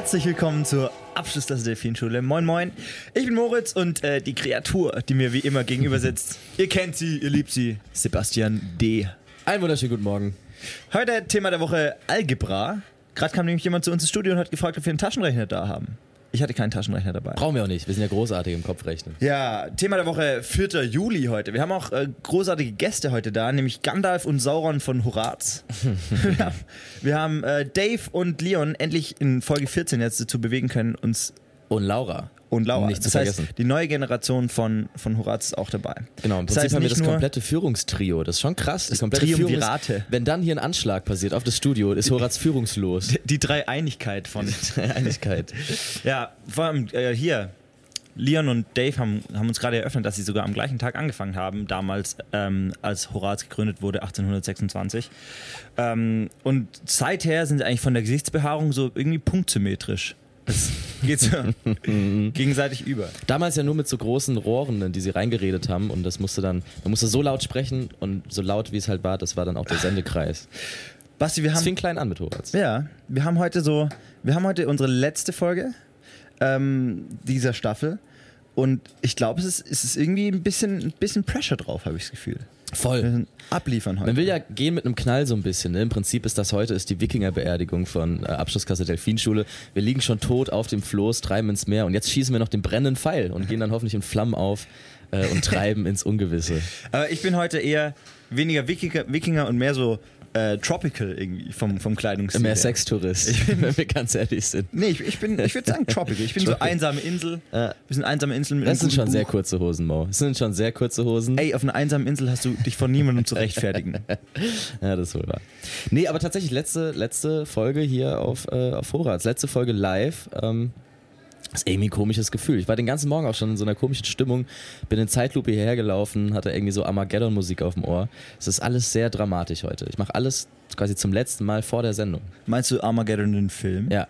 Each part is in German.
herzlich willkommen zur Abschlussklasse der Delfinschule. Moin, moin. Ich bin Moritz und äh, die Kreatur, die mir wie immer gegenüber sitzt. ihr kennt sie, ihr liebt sie. Sebastian D. Einen wunderschönen guten Morgen. Heute Thema der Woche Algebra. Gerade kam nämlich jemand zu uns ins Studio und hat gefragt, ob wir einen Taschenrechner da haben. Ich hatte keinen Taschenrechner dabei. Brauchen wir auch nicht. Wir sind ja großartig im Kopfrechnen. Ja, Thema der Woche 4. Juli heute. Wir haben auch äh, großartige Gäste heute da, nämlich Gandalf und Sauron von Horaz. wir haben, wir haben äh, Dave und Leon endlich in Folge 14 jetzt dazu bewegen können, uns Und Laura. Und Laura. Nicht zu das heißt, vergessen. die neue Generation von, von Horaz ist auch dabei. Genau, im Das Prinzip heißt haben wir das komplette Führungstrio. Das ist schon krass. Das, Das komplette Triumvirate. Führungs- Wenn dann hier ein Anschlag passiert auf das Studio, ist Horaz führungslos. Die Dreieinigkeit von. Einigkeit. ja, vor allem äh, hier. Leon und Dave haben, haben uns gerade eröffnet, dass sie sogar am gleichen Tag angefangen haben, damals, ähm, als Horaz gegründet wurde, 1826. Ähm, und seither sind sie eigentlich von der Gesichtsbehaarung so irgendwie punktsymmetrisch. Es geht so gegenseitig über. Damals ja nur mit so großen Rohren, in die sie reingeredet haben. Und das musste dann, man musste so laut sprechen und so laut, wie es halt war, das war dann auch der Sendekreis. Basti, wir haben. fing klein an mit Horaz. Ja, wir haben heute so, wir haben heute unsere letzte Folge ähm, dieser Staffel und ich glaube, es ist, es ist irgendwie ein bisschen, ein bisschen Pressure drauf, habe ich das Gefühl. Voll. abliefern heute. Man will ja gehen mit einem Knall so ein bisschen. Ne? Im Prinzip ist das heute ist die Wikingerbeerdigung von äh, Abschlusskasse Delfinschule. Wir liegen schon tot auf dem Floß, treiben ins Meer und jetzt schießen wir noch den brennenden Pfeil und gehen dann hoffentlich in Flammen auf äh, und treiben ins Ungewisse. Aber ich bin heute eher weniger Wikinger, Wikinger und mehr so äh, tropical irgendwie vom, vom Kleidungsstil. Mehr. Sextourist, wenn wir ganz ehrlich sind. Nee, ich, ich bin, ich würde sagen tropical. Ich bin so Tropical. einsame Insel. Ja. Wir sind einsame Inseln mit Das sind schon guten sehr Buch. kurze Hosen, Mo. Das sind schon sehr kurze Hosen. Ey, auf einer einsamen Insel hast du dich von niemandem zu rechtfertigen. Ja, das ist wohl wahr. Nee, aber tatsächlich letzte, letzte Folge hier auf, äh, auf Horaz. Letzte Folge live. Ähm, das ist irgendwie ein komisches Gefühl. Ich war den ganzen Morgen auch schon in so einer komischen Stimmung, bin in Zeitlupe hierher gelaufen, hatte irgendwie so Armageddon-Musik auf dem Ohr. Es ist alles sehr dramatisch heute. Ich mache alles quasi zum letzten Mal vor der Sendung. Meinst du Armageddon den Film? Ja,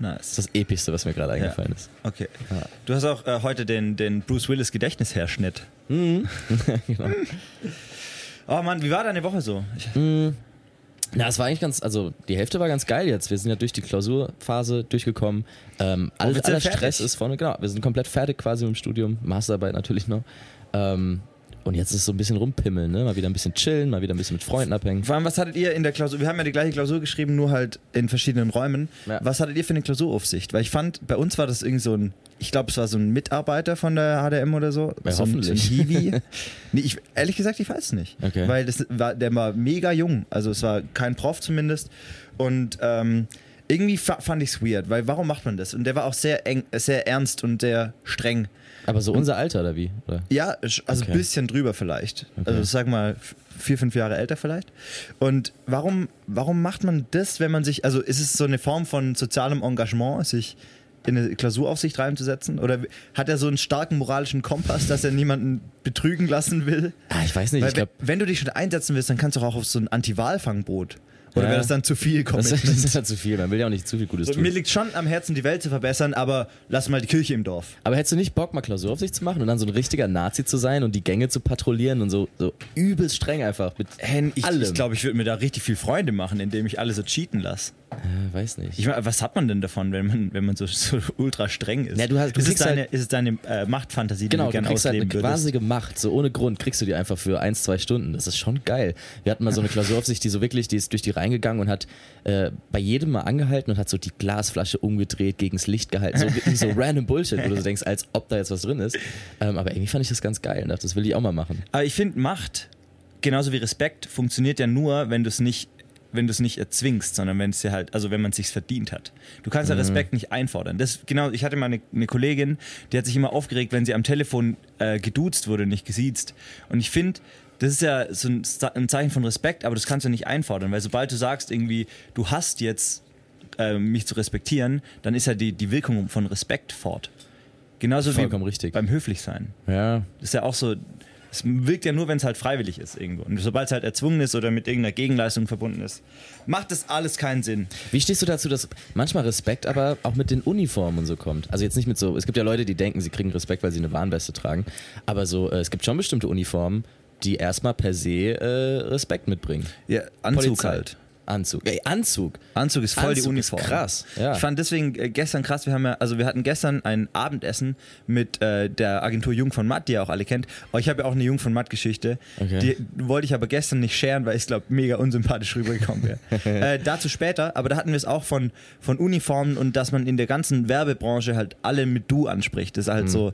das Nice. ist das Epischste, was mir gerade eingefallen ist. Okay. Ja. Du hast auch äh, heute den, den Bruce Willis Gedächtnisherschnitt. Mhm. genau. Oh Mann, wie war deine Woche so? Ich, Na, es war eigentlich ganz, also die Hälfte war ganz geil jetzt. Wir sind ja durch die Klausurphase durchgekommen. Ähm, all, aller Stress ist vorne, genau. Wir sind komplett fertig quasi mit dem Studium, Masterarbeit natürlich noch. Ähm, und jetzt ist es so ein bisschen rumpimmeln, ne? Mal wieder ein bisschen chillen, mal wieder ein bisschen mit Freunden abhängen. vor allem, was hattet ihr in der Klausur? Wir haben ja die gleiche Klausur geschrieben, nur halt in verschiedenen Räumen. Ja. Was hattet ihr für eine Klausuraufsicht? Weil ich fand, bei uns war das irgendwie so ein, ich glaube, es war so ein Mitarbeiter von der HDM oder so. Ja, so ein, so ein hoffentlich. Hiwi. nee, ich, ehrlich gesagt, ich weiß es nicht. Okay. Weil das war, der war mega jung. Also es war kein Prof zumindest. Und ähm, irgendwie fa fand ich es weird, weil warum macht man das? Und der war auch sehr eng, sehr ernst und sehr streng. Aber so unser Alter oder wie? Oder? Ja, also Okay. ein bisschen drüber vielleicht. Okay. Also sag mal vier, fünf Jahre älter vielleicht. Und warum, warum macht man das, wenn man sich, also ist es so eine Form von sozialem Engagement, sich in eine Klausuraufsicht reinzusetzen? Oder hat er so einen starken moralischen Kompass, dass er niemanden betrügen lassen will? Ah, ich weiß nicht, Weil ich glaube, wenn, wenn du dich schon einsetzen willst, dann kannst du auch auf so ein Anti-Wahlfangboot. Oder Ja. wäre das dann zu viel das, das Commitment? ist ja zu viel. Man will ja auch nicht zu viel Gutes So, tun. mir liegt schon am Herzen, die Welt zu verbessern, aber lass mal die Kirche im Dorf. Aber hättest du nicht Bock, mal Klausuraufsicht zu machen und dann so ein richtiger Nazi zu sein und die Gänge zu patrouillieren und so, so übelst streng einfach mit Hen, ich allem? ich glaube, ich würde mir da richtig viel Freunde machen, indem ich alle so cheaten lasse. äh, weiß nicht. Ich meine, was hat man denn davon, wenn man, wenn man so, so ultra streng ist? Ja, du hast- du ist, es deine, halt- ist es deine äh, Machtfantasie, die Genau, du gerne kriegst halt eine ausleben würdest? quasige Macht, so ohne Grund kriegst du die einfach für ein, zwei Stunden. Das ist schon geil. Wir hatten mal so eine Klausuraufsicht, die so wirklich, die ist durch die reingegangen und hat äh, bei jedem mal angehalten und hat so die Glasflasche umgedreht, gegens Licht gehalten. So so random Bullshit, wo du so denkst, als ob da jetzt was drin ist. Ähm, aber irgendwie fand ich das ganz geil und dachte, das will ich auch mal machen. Aber ich finde, Macht, genauso wie Respekt, funktioniert ja nur, wenn du es nicht wenn du es nicht erzwingst, sondern wenn es dir halt, also wenn man es sich verdient hat. Du kannst ja Mhm. Respekt nicht einfordern. Das genau, ich hatte mal eine, eine Kollegin, die hat sich immer aufgeregt, wenn sie am Telefon äh, geduzt wurde, nicht gesiezt. Und ich finde, das ist ja so ein, ein Zeichen von Respekt, aber das kannst du nicht einfordern, weil sobald du sagst irgendwie, du hast jetzt äh, mich zu respektieren, dann ist ja die, die Wirkung von Respekt fort. Genauso Vollkommen wie richtig. beim Höflichsein. Ja. Das ist ja auch so, es wirkt ja nur, wenn es halt freiwillig ist irgendwo. Und sobald es halt erzwungen ist oder mit irgendeiner Gegenleistung verbunden ist, macht das alles keinen Sinn. Wie stehst du dazu, dass manchmal Respekt aber auch mit den Uniformen und so kommt? Also jetzt nicht mit so, es gibt ja Leute, die denken, sie kriegen Respekt, weil sie eine Warnweste tragen, aber so, äh, es gibt schon bestimmte Uniformen, die erstmal per se äh, Respekt mitbringen. Ja, Anzug Polizei. halt. Anzug. Ey, Anzug. Anzug ist voll die Anzug ist Uniform. krass, ja. Ich fand deswegen äh, gestern krass, wir haben ja, also wir hatten gestern ein Abendessen mit äh, der Agentur Jung von Matt, die ihr auch alle kennt. Aber ich habe ja auch eine Jung von Matt Geschichte. Okay. Die wollte ich aber gestern nicht scheren, weil ich glaube mega unsympathisch rübergekommen wäre. äh, dazu später, aber da hatten wir es auch von, von Uniformen und dass man in der ganzen Werbebranche halt alle mit Du anspricht. Das ist Mhm. halt so,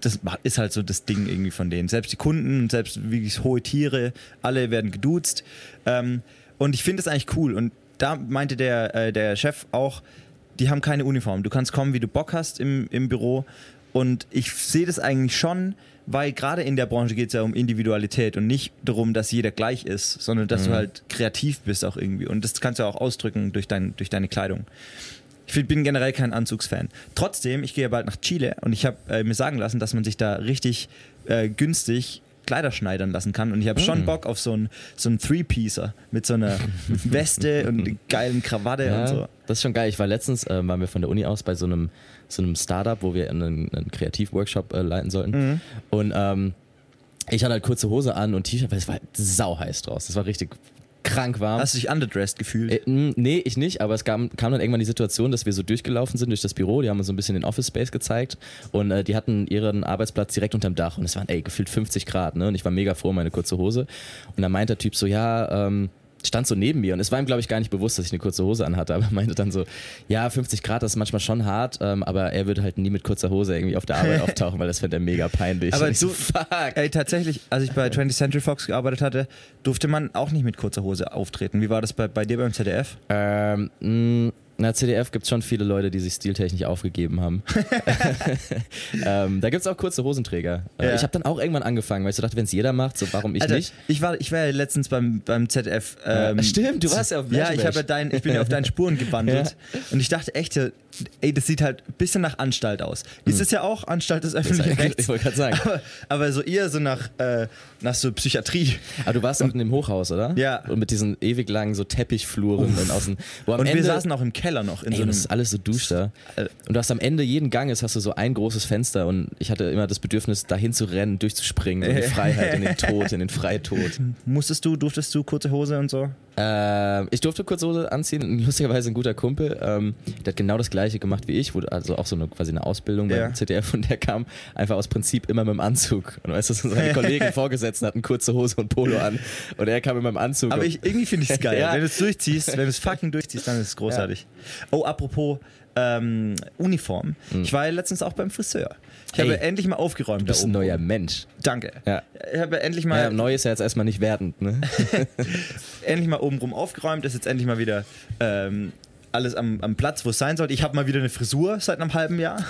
das ist halt so das Ding irgendwie von denen. Selbst die Kunden, selbst wirklich hohe Tiere, alle werden geduzt. Ähm, und ich finde das eigentlich cool. Und da meinte der, äh, der Chef auch, die haben keine Uniform. Du kannst kommen, wie du Bock hast im, im Büro. Und ich sehe das eigentlich schon, weil gerade in der Branche geht es ja um Individualität und nicht darum, dass jeder gleich ist, sondern dass du halt kreativ bist auch irgendwie. Und das kannst du auch ausdrücken durch, dein, durch deine Kleidung. Ich bin generell kein Anzugsfan. Trotzdem, ich gehe ja bald nach Chile und ich habe äh, mir sagen lassen, dass man sich da richtig äh, günstig Kleider schneidern lassen kann. Und ich habe schon Bock auf so einen so Three-Piecer mit so einer Weste und geilen Krawatte und so. Das ist schon geil. Ich war letztens, äh, waren wir von der Uni aus bei so einem, so einem Startup, wo wir einen, einen Kreativworkshop äh, leiten sollten. Mhm. Und ähm, ich hatte halt kurze Hose an und T-Shirt, weil es war halt sau heiß draus. Das war richtig krank warm. Hast du dich underdressed gefühlt? Äh, mh, nee, ich nicht, aber es kam, kam dann irgendwann die Situation, dass wir so durchgelaufen sind durch das Büro, die haben uns so ein bisschen den Office Space gezeigt und äh, die hatten ihren Arbeitsplatz direkt unterm Dach und es waren ey, gefühlt 50 Grad, ne? Und ich war mega froh, um meine kurze Hose. Und dann meint der Typ so, ja, ähm, stand so neben mir und es war ihm, glaube ich, gar nicht bewusst, dass ich eine kurze Hose anhatte, aber er meinte dann so, ja, 50 Grad, das ist manchmal schon hart, ähm, aber er würde halt nie mit kurzer Hose irgendwie auf der Arbeit auftauchen, weil das fände er mega peinlich. Aber du, so, fuck. ey, tatsächlich, als ich bei 20th Century Fox gearbeitet hatte, durfte man auch nicht mit kurzer Hose auftreten. Wie war das bei, bei dir beim ZDF? Ähm, mh, na, CDF gibt es schon viele Leute, die sich stiltechnisch aufgegeben haben. ähm, da gibt es auch kurze Hosenträger. Äh, Ja. Ich habe dann auch irgendwann angefangen, weil ich so dachte, wenn es jeder macht, so warum ich Alter, nicht? Ich war, ich war ja letztens beim, beim ZDF. Ähm, Stimmt, du warst ja auf Ja, Leisure ich, hab ja dein, ich bin ja auf deinen Spuren gewandelt. Und ich dachte echt, ja, ey, das sieht halt ein bisschen nach Anstalt aus. Ist es ja auch Anstalt des öffentlichen Hm. Ich Rechts. wollte gerade sagen. Aber, aber so eher so nach, äh, nach so Psychiatrie. Aber du warst auch in dem Hochhaus, oder? Ja. Und mit diesen ewig langen so Teppichfluren und außen. Und Ende, wir saßen auch im Keller noch in Ey, so das ist alles so duster. Und du hast am Ende jeden Ganges hast du so ein großes Fenster und ich hatte immer das Bedürfnis, dahin zu rennen, durchzuspringen, in die Freiheit, in den Tod, in den Freitod. Musstest du, durftest du kurze Hose und so? Ähm, ich durfte kurze Hose anziehen. Lustigerweise ein guter Kumpel, ähm, der hat genau das gleiche gemacht wie ich, wurde also auch so eine quasi eine Ausbildung Ja. beim ZDF und der kam einfach aus Prinzip immer mit dem Anzug. Und weißt du, seine Kollegen Vorgesetzten hatten kurze Hose und Polo an und er kam immer im Anzug. Aber ich, irgendwie finde ich es geil. Ja. Wenn du es durchziehst, wenn du es fucking durchziehst, dann ist es großartig. Oh, apropos ähm, Uniform. Ich war ja letztens auch beim Friseur. Ich Ey, habe endlich mal aufgeräumt du bist ein neuer Mensch. Danke. Ja. Ich habe endlich mal, Ja, neu ist ja jetzt erstmal nicht wertend, ne? endlich mal obenrum aufgeräumt. Ist jetzt endlich mal wieder ähm, alles am, am Platz, wo es sein sollte. Ich habe mal wieder eine Frisur seit einem halben Jahr.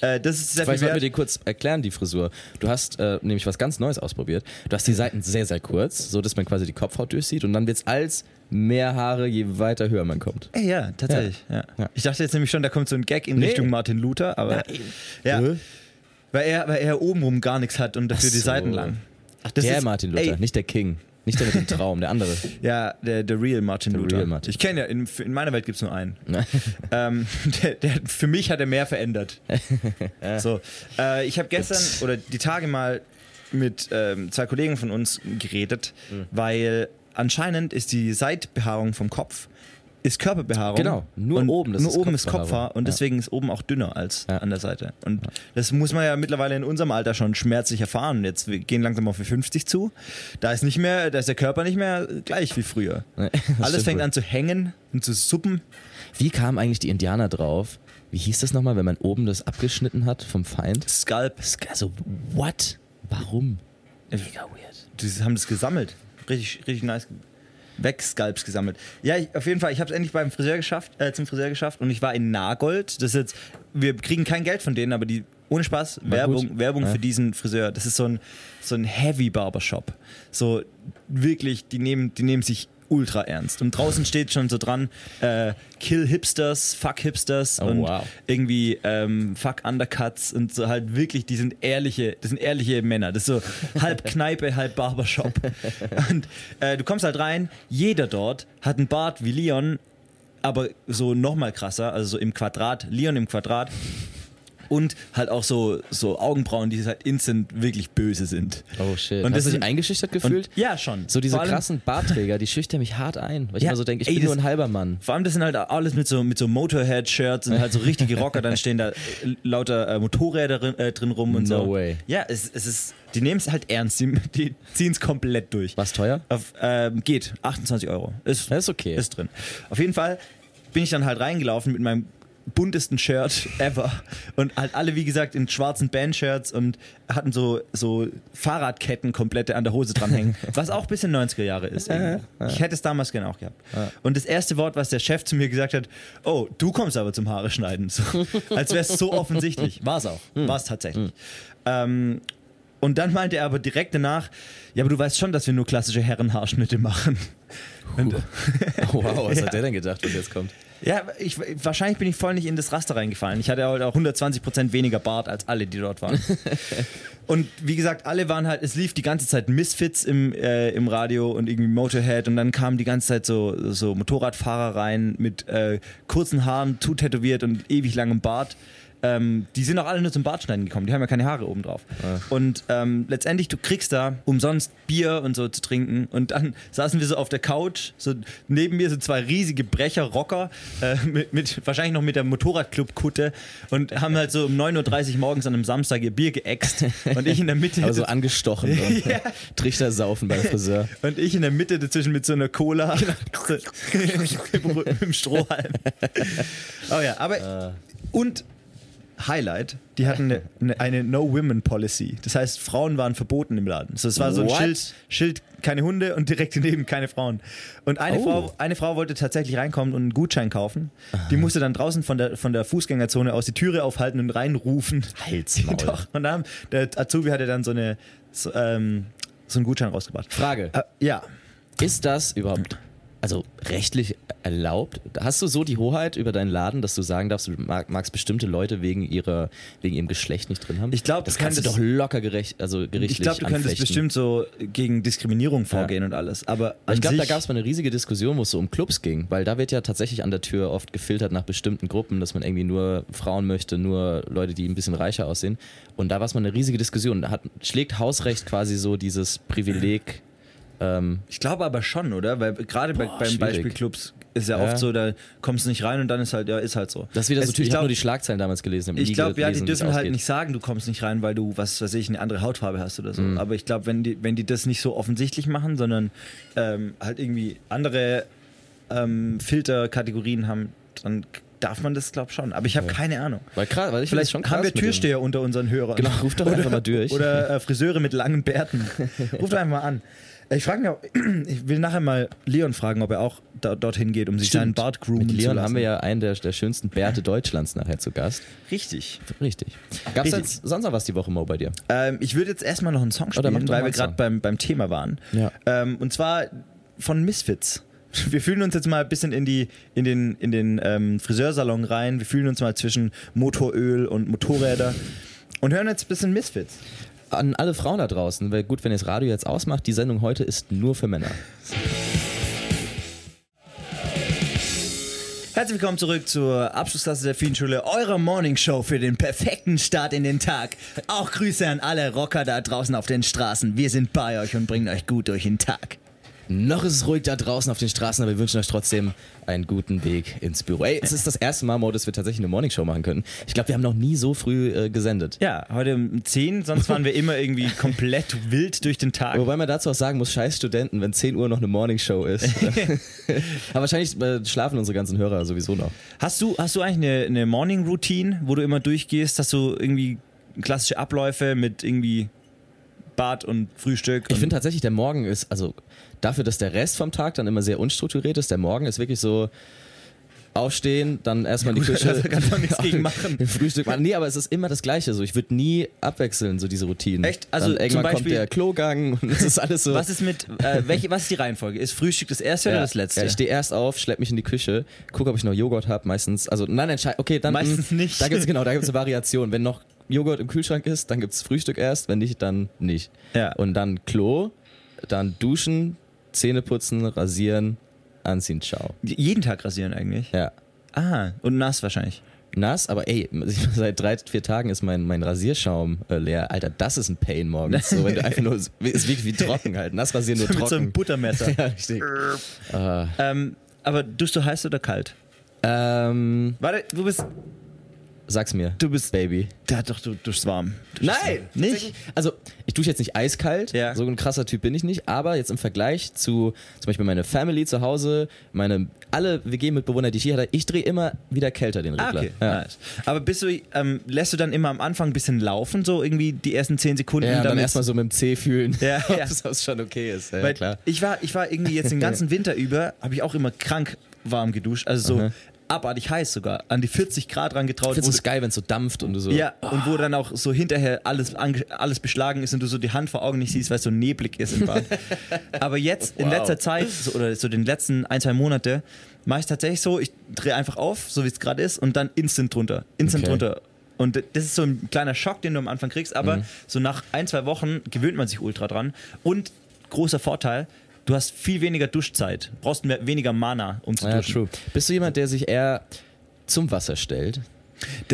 Äh, das ist sehr Vielleicht viel sollten wir dir kurz erklären, die Frisur. Du hast äh, nämlich was ganz Neues ausprobiert. Du hast die Seiten sehr, sehr kurz, so dass man quasi die Kopfhaut durchsieht und dann wird es als mehr Haare, je weiter höher man kommt. Ey, ja, tatsächlich. Ja. Ja. Ich dachte jetzt nämlich schon, da kommt so ein Gag in Nee. Richtung Martin Luther, aber ja, Hä? weil er, weil er obenrum gar nichts hat und dafür Ach die so. Seiten lang. Ach, der Martin Luther, nicht der King. Nicht der mit dem Traum, der andere. Ja, der, der Real Martin Der Luther. real Martin. Ich kenne ja, in, in meiner Welt gibt es nur einen. ähm, der, der, für mich hat er mehr verändert. so, äh, ich habe gestern oder die Tage mal mit ähm, zwei Kollegen von uns geredet, Mhm. weil anscheinend ist die Seitbehaarung vom Kopf ist Körperbehaarung. Genau, nur oben, nur ist oben ist. Kopfhaar und Ja. deswegen ist oben auch dünner als Ja. an der Seite. Und das muss man ja mittlerweile in unserem Alter schon schmerzlich erfahren. Jetzt wir gehen langsam auf die 50 zu. Da ist nicht mehr, da ist der Körper nicht mehr gleich wie früher. Nee, Alles fängt wohl. an zu hängen und zu suppen. Wie kamen eigentlich die Indianer drauf? Wie hieß das nochmal, wenn man oben das abgeschnitten hat vom Feind? Skalp. Also, what? Warum? Mega weird. Die haben das gesammelt. Richtig, richtig nice. Wegskalps gesammelt. Ja, ich, auf jeden Fall, ich habe es endlich beim Friseur geschafft, äh, zum Friseur geschafft und ich war in Nagold. Das ist jetzt, wir kriegen kein Geld von denen, aber die, ohne Spaß, War Werbung, gut. Werbung Ja. für diesen Friseur. Das ist so ein, so ein Heavy Barbershop. So wirklich, die nehmen, die nehmen sich ultra ernst. Und draußen steht schon so dran, äh, Kill Hipsters, Fuck Hipsters Oh, und wow. irgendwie ähm, Fuck Undercuts und so halt wirklich, die sind ehrliche, das sind ehrliche Männer. Das ist so halb Kneipe, halb Barbershop. Und äh, du kommst halt rein, jeder dort hat einen Bart wie Leon, aber so nochmal krasser, also so im Quadrat, Leon im Quadrat. Und halt auch so, so Augenbrauen, die halt instant wirklich böse sind. Oh shit. Und Hast das du dich eingeschüchtert Und, gefühlt? ja, schon. so diese krassen Bartträger, die schüchtern mich hart ein. Weil ich Ja, immer so denke, ich ey, bin nur das- ein halber Mann. Vor allem, das sind halt alles mit so, mit so Motorhead-Shirts und halt so richtige Rocker, dann stehen da äh, lauter äh, Motorräder drin, äh, drin rum und No so. way. Ja, es, es ist, die nehmen es halt ernst, die, die ziehen es komplett durch. Was teuer? Auf, ähm, geht, 28 Euro. Ist, Das ist okay. Ist drin. Auf jeden Fall bin ich dann halt reingelaufen mit meinem buntesten Shirt ever und halt alle wie gesagt in schwarzen Bandshirts und hatten so so Fahrradketten komplette an der Hose dranhängen, was auch ein bisschen 90er Jahre ist. irgendwie. Ich hätte es damals gerne auch gehabt. Und das erste Wort, was der Chef zu mir gesagt hat, oh, du kommst aber zum Haare schneiden, so, als wäre es so offensichtlich. War es auch, war es tatsächlich. Ähm, und dann meinte er aber direkt danach, ja, aber du weißt schon, dass wir nur klassische Herrenhaarschnitte machen. Und, wow, was Ja. hat der denn gedacht, was jetzt kommt? Ja, ich, wahrscheinlich bin ich voll nicht in das Raster reingefallen. Ich hatte halt auch 120% weniger Bart als alle, die dort waren. und wie gesagt, alle waren halt, es lief die ganze Zeit Misfits im, äh, im Radio und irgendwie Motorhead und dann kamen die ganze Zeit so, so Motorradfahrer rein mit äh, kurzen Haaren, zu tätowiert und ewig langem Bart. Ähm, die sind auch alle nur zum Bartschneiden gekommen, die haben ja keine Haare oben drauf. Und ähm, letztendlich, du kriegst da umsonst Bier und so zu trinken. Und dann saßen wir so auf der Couch, so neben mir so zwei riesige Brecher-Rocker, äh, mit, mit, wahrscheinlich noch mit der Motorradclub-Kutte und haben halt so um 9.30 Uhr morgens an einem Samstag ihr Bier geäxt. Und ich in der Mitte. Aber so angestochen und Ja. Trichter saufen beim Friseur. Und ich in der Mitte dazwischen mit so einer Cola. Dem Strohhalm. Oh ja, aber. Und Highlight, die hatten eine, eine, No-Women-Policy. Das heißt, Frauen waren verboten im Laden. So, es war so ein What? Schild, Schild, keine Hunde und direkt daneben keine Frauen. Und eine, Oh. Frau, eine Frau wollte tatsächlich reinkommen und einen Gutschein kaufen. Die musste dann draußen von der, von der Fußgängerzone aus die Türe aufhalten und reinrufen. Halsmaul. Doch. Und dann, der Azubi hatte dann so, eine, so, ähm, so einen Gutschein rausgebracht. Frage. Äh, ja. Ist das überhaupt also rechtlich erlaubt? Hast du so die Hoheit über deinen Laden, dass du sagen darfst, du mag, magst bestimmte Leute wegen ihrer wegen ihrem Geschlecht nicht drin haben? Ich glaub, das du kannst du doch könntest- locker gerecht, also gerichtlich Ich glaube, du könntest anfechten. bestimmt so gegen Diskriminierung vorgehen und alles. Aber ich glaube, da gab es mal eine riesige Diskussion, wo es so um Clubs ging, weil da wird ja tatsächlich an der Tür oft gefiltert nach bestimmten Gruppen, dass man irgendwie nur Frauen möchte, nur Leute, die ein bisschen reicher aussehen. Und da war es mal eine riesige Diskussion. Da hat, schlägt Hausrecht quasi so dieses Privileg. Ähm, Ich glaube aber schon, oder? Weil gerade bei, beim schwierig. Beispiel Clubs ist ja, Ja. oft so, da kommst du nicht rein und dann ist halt, ja, ist halt so. das wieder so. Ich ich habe nur die Schlagzeilen damals gelesen. Ich glaube, ja, die dürfen halt ausgeht. nicht sagen, du kommst nicht rein, weil du, was weiß ich, eine andere Hautfarbe hast oder so. Mhm. Aber ich glaube, wenn die, wenn die das nicht so offensichtlich machen, sondern ähm, halt irgendwie andere ähm, Filterkategorien haben, dann darf man das, glaube ich, schon. Aber ich habe keine Ahnung. Weil, krass, weil ich Vielleicht schon krass haben wir dem- Türsteher unter unseren Hörern. Genau, ruft doch einfach mal durch. Oder äh, Friseure mit langen Bärten. Ruft einfach mal an. Ich frage mich, auch- ich will nachher mal Leon fragen, ob er auch da, dorthin geht, um sich seinen Stimmt. Bart groomen Mit zu Leon lassen. haben wir ja einen der, der schönsten Bärte Deutschlands nachher zu Gast. Richtig. Richtig. Gab es sonst noch was die Woche, Mo, bei dir? Ähm, ich würde jetzt erstmal noch einen Song mach spielen, doch weil wir gerade beim, beim Thema waren. Ja. Ähm, und zwar von Misfits. Wir fühlen uns jetzt mal ein bisschen in, die, in den, in den ähm, Friseursalon rein. Wir fühlen uns mal zwischen Motoröl und Motorräder und hören jetzt ein bisschen Misfits. An alle Frauen da draußen, weil gut, wenn ihr das Radio jetzt ausmacht, die Sendung heute ist nur für Männer. Herzlich willkommen zurück zur Abschlussklasse der Fienschule, eurer Morning Show für den perfekten Start in den Tag. Auch Grüße an alle Rocker da draußen auf den Straßen. Wir sind bei euch und bringen euch gut durch den Tag. Noch ist es ruhig da draußen auf den Straßen, aber wir wünschen euch trotzdem einen guten Weg ins Büro. Ey, es ist das erste Mal, Mo, dass wir tatsächlich eine Morningshow machen können. Ich glaube, wir haben noch nie so früh äh, gesendet. Ja, heute um 10, sonst waren wir immer irgendwie komplett wild durch den Tag. Wobei man dazu auch sagen muss, scheiß Studenten, wenn 10 Uhr noch eine Morningshow ist. aber wahrscheinlich äh, schlafen unsere ganzen Hörer sowieso noch. Hast du, hast du eigentlich eine, eine Morning Routine, wo du immer durchgehst? Hast du irgendwie klassische Abläufe mit irgendwie Bad und Frühstück? Ich finde tatsächlich, der Morgen ist, also dafür, dass der Rest vom Tag dann immer sehr unstrukturiert ist, der Morgen ist wirklich so aufstehen, dann erstmal in die Küche. da du auch nichts gegen machen. Frühstück machen. Nee, aber es ist immer das Gleiche. So, ich würde nie abwechseln, so diese Routinen. Echt? Also dann irgendwann zum kommt Beispiel- der Klogang und es ist alles so. was ist mit, äh, welche, was ist die Reihenfolge? Ist Frühstück das erste oder das letzte? Ja, ich stehe erst auf, schlepp mich in die Küche, gucke, ob ich noch Joghurt habe, meistens. Also, nein, schei- okay, dann. Meistens mh, nicht. Da gibt's genau, da gibt's eine Variation. Wenn noch Joghurt im Kühlschrank ist, dann gibt's Frühstück erst, wenn nicht, dann nicht. Ja. Und dann Klo, dann duschen, Zähne putzen, rasieren, anziehen, ciao. Jeden Tag rasieren eigentlich? Ja. Ah, und nass wahrscheinlich. nass, aber ey, seit drei, vier Tagen ist mein, mein Rasierschaum äh, leer. Alter, das ist ein Pain morgens. So, wenn du einfach nur, ist wirklich wie trocken halt. Nass rasieren nur Mit trocken. so einem Buttermesser. ja, richtig. Ah. ähm, aber duschst du heiß oder kalt? Ähm, Warte, du bist. Sag's mir. Du bist. Baby. Ja, doch, du duschst warm. Du Nein, warm. Nicht? Also, ich dusche jetzt nicht eiskalt, Ja. so ein krasser Typ bin ich nicht, aber jetzt im Vergleich zu zum Beispiel meine Family zu Hause, meine alle WG-Mitbewohner, die ich hier hatte, ich drehe immer wieder kälter den Ah, Regler. okay. Ja. Nice. Aber bist du, ähm, lässt du dann immer am Anfang ein bisschen laufen, so irgendwie die ersten 10 Sekunden? Ja, dann erstmal so mit dem C fühlen, Ja, ob ja. es schon okay ist. Ja, Weil klar. Ich war, ich war irgendwie jetzt den ganzen Winter über, habe ich auch immer krank warm geduscht. Also so Aha. Abartig heiß sogar. An die 40 Grad dran getraut. Ich es geil, wenn es so dampft und du so. ja, und wo dann auch so hinterher alles, alles beschlagen ist und du so die Hand vor Augen nicht siehst, weil es so neblig ist im Bad. Aber jetzt in Wow. letzter Zeit, so, oder so den letzten ein, zwei Monate, mache ich tatsächlich so, ich drehe einfach auf, so wie es gerade ist, und dann instant drunter. Instant Okay. drunter. Und das ist so ein kleiner Schock, den du am Anfang kriegst, aber Mhm. so nach ein, zwei Wochen gewöhnt man sich ultra dran. Und großer Vorteil, du hast viel weniger Duschzeit, brauchst mehr, weniger Mana, um zu Ja, duschen. true. Bist du jemand, der sich eher zum Wasser stellt?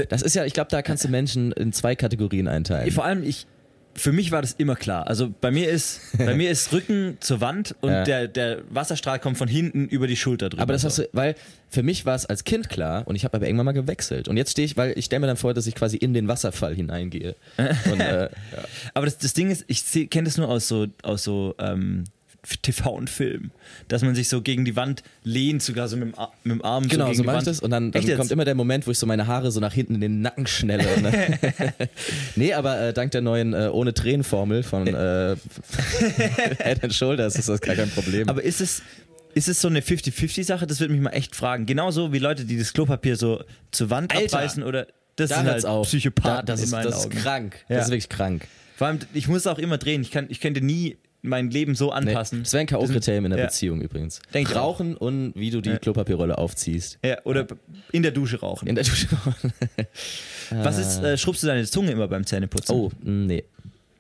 Das ist ja, ich glaube, da kannst du Menschen in zwei Kategorien einteilen. Vor allem, ich, für mich war das immer klar. Also bei mir ist, bei mir ist Rücken zur Wand und Ja. der, der Wasserstrahl kommt von hinten über die Schulter drüber. Aber das hast du, weil für mich war es als Kind klar und ich habe aber irgendwann mal gewechselt. Und jetzt stehe ich, weil ich stelle mir dann vor, dass ich quasi in den Wasserfall hineingehe. Und, äh, Aber das, das Ding ist, ich kenne das nur aus so, aus so ähm, TV und Film, dass man sich so gegen die Wand lehnt, sogar so mit dem, Ar- mit dem Arm genau, so so mache ich das und dann, dann Echt jetzt? kommt immer der Moment, wo ich so meine Haare so nach hinten in den Nacken schnelle. Dann nee, aber äh, dank der neuen äh, ohne Tränen-Formel von äh, Head and Shoulders ist das gar kein Problem. Aber ist es, ist es so eine 50-50-Sache? Das würde mich mal echt fragen. Genauso wie Leute, die das Klopapier so zur Wand Alter, abreißen oder das da sind halt auf. Psychopathen Da, das ist, das ist krank. Ja. Das ist wirklich krank. Vor allem, ich muss auch immer drehen. Ich, kann, ich könnte nie mein Leben so Nee, anpassen. das wäre ein K.O.-Kriterium in der Ja. Beziehung übrigens. Denk. Rauchen und wie du die Ja. Klopapierrolle aufziehst. Ja, oder in der Dusche rauchen. In der Dusche. Was ist, äh, schrubbst du deine Zunge immer beim Zähneputzen? oh, nee.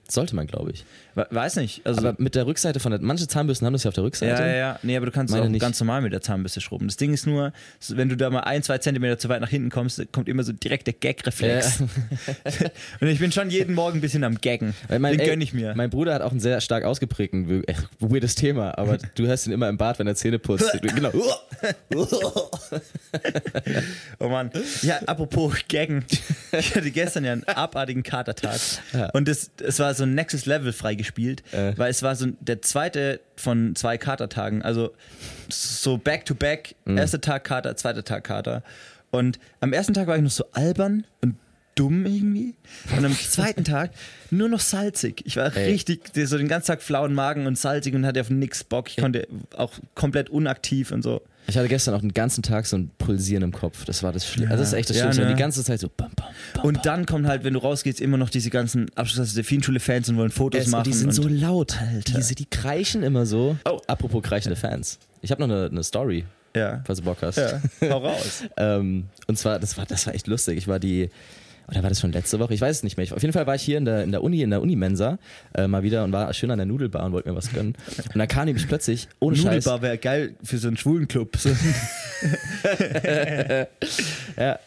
Sollte man, glaube ich. We- Weiß nicht. Also, Aber mit der Rückseite von der. Manche Zahnbürsten haben das ja auf der Rückseite. ja, ja, ja. Nee, aber du kannst Meine auch nicht. ganz normal mit der Zahnbürste schrubben. Das Ding ist nur, wenn du da mal ein, zwei Zentimeter zu weit nach hinten kommst, kommt immer so direkt der Gag-Reflex. Und ich bin schon jeden Morgen ein bisschen am Gaggen. Weil mein, Den ey, gönn ich mir. Mein Bruder hat auch ein sehr stark ausgeprägten, äh, weirdes Thema, aber du hörst ihn immer im Bad, wenn er Zähne putzt. genau. Oh Mann. Ja, apropos Gaggen. Ich hatte gestern ja einen abartigen Katertag. Ja. Und es, es war so ein Nexus Level freigespielt, Äh. weil es war so der zweite von zwei Katertagen. Also so back to back. Mhm. Erster Tag Kater, zweiter Tag Kater. Und am ersten Tag war ich noch so albern und dumm irgendwie. Und am zweiten Tag nur noch salzig. Ich war Ey. richtig, so den ganzen Tag flauen Magen und salzig und hatte auf nix Bock. Ich konnte auch komplett unaktiv und so. Ich hatte gestern auch den ganzen Tag so ein Pulsieren im Kopf. Das war das Schlimmste. Ja. das ist echt das Ja, Schlimmste. ne? Und die ganze Zeit so bam, bam, bam, Und dann kommen halt, wenn du rausgehst, immer noch diese ganzen Abschluss der Delfinschule-Fans und wollen Fotos Es, machen. die sind so laut. Alter. Diese, die kreischen immer so. Oh. Apropos kreischende Fans. Ich habe noch eine, eine Story, ja. falls du Bock hast. ja, hau raus. Ähm, und zwar, das war, das war echt lustig. Ich war die, oder war das schon letzte Woche? Ich weiß es nicht mehr. Ich, auf jeden Fall war ich hier in der, in der Uni, in der Unimensa äh, mal wieder und war schön an der Nudelbar und wollte mir was gönnen. Und dann kam nämlich plötzlich, ohne Scheiß, Nudelbar wäre geil für so einen schwulen Club. So. ja,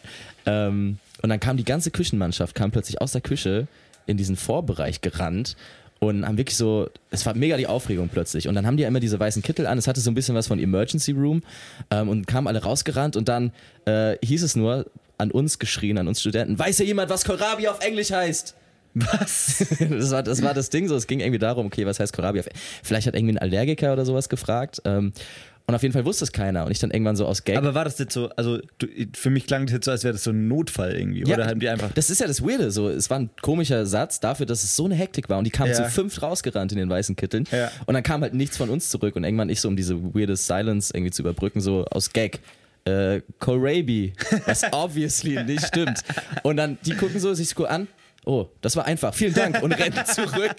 ähm, und dann kam die ganze Küchenmannschaft, kam plötzlich aus der Küche in diesen Vorbereich gerannt und haben wirklich so, es war mega die Aufregung plötzlich. Und dann haben die ja immer diese weißen Kittel an, es hatte so ein bisschen was von Emergency Room ähm, und kamen alle rausgerannt und dann äh, hieß es nur an uns geschrien, an uns Studenten, weiß ja jemand, was Kohlrabi auf Englisch heißt? Was? das, war, das war das Ding so, es ging irgendwie darum, okay, was heißt Kohlrabi auf Vielleicht hat irgendwie ein Allergiker oder sowas gefragt. Ähm, und auf jeden Fall wusste es keiner. Und ich dann irgendwann so aus Gag. Aber war das jetzt so, also du, für mich klang das jetzt so, als wäre das so ein Notfall irgendwie. Oder haben die einfach. Das ist ja das Weirde. So, es war ein komischer Satz dafür, dass es so eine Hektik war. Und die kamen Ja. zu fünf rausgerannt in den weißen Kitteln. Ja. Und dann kam halt nichts von uns zurück. Und irgendwann ich so, um diese weirde Silence irgendwie zu überbrücken, so aus Gag. Äh, Kohlrabi, was obviously nicht stimmt. Und dann, die gucken so sich an. Oh, das war einfach. Vielen Dank. Und rennen zurück.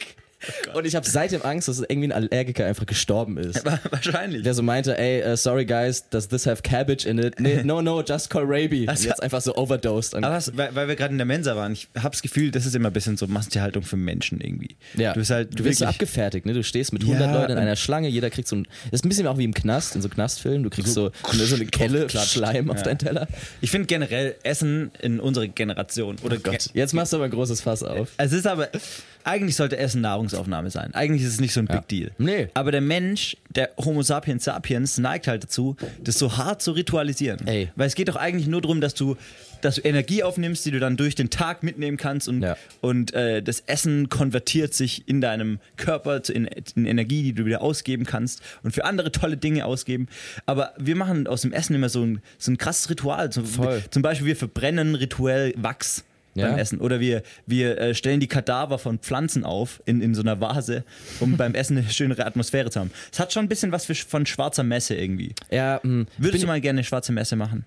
Und ich habe seitdem Angst, dass irgendwie ein Allergiker einfach gestorben ist. Wahrscheinlich. Der so meinte, ey, uh, sorry guys, does this have cabbage in it? Nee, no, no, just kohlrabi. Und Also- jetzt einfach so overdosed. Aber was, weil, weil wir gerade in der Mensa waren, ich habe das Gefühl, das ist immer ein bisschen so Massentierhaltung für Menschen irgendwie. ja. Du bist halt du wirst so abgefertigt, ne? Du stehst mit 100 Ja, Leuten in und- einer Schlange, jeder kriegt so ein. Das ist ein bisschen auch wie im Knast, in so Knastfilmen. Du kriegst so, so eine Kelle Schleim auf Ja. deinen Teller. Ich finde generell Essen in unserer Generation oder Oh Gott, jetzt machst du aber ein großes Fass auf. Es ist aber, eigentlich sollte Essen Nahrungsaufnahme sein. Eigentlich ist es nicht so ein Big Deal. Nee. Aber der Mensch, der Homo sapiens sapiens, neigt halt dazu, das so hart zu ritualisieren. Ey. Weil es geht doch eigentlich nur darum, dass du, dass du Energie aufnimmst, die du dann durch den Tag mitnehmen kannst und, Ja. und äh, das Essen konvertiert sich in deinem Körper zu, in, in Energie, die du wieder ausgeben kannst und für andere tolle Dinge ausgeben. Aber wir machen aus dem Essen immer so ein, so ein krasses Ritual. Zum, Voll. zum Beispiel, wir verbrennen rituell Wachs Ja. beim Essen. Oder wir, wir äh, stellen die Kadaver von Pflanzen auf in, in so einer Vase, um beim Essen eine schönere Atmosphäre zu haben. Es hat schon ein bisschen was für, von schwarzer Messe irgendwie. Ja, mh, Würdest du mal gerne eine schwarze Messe machen?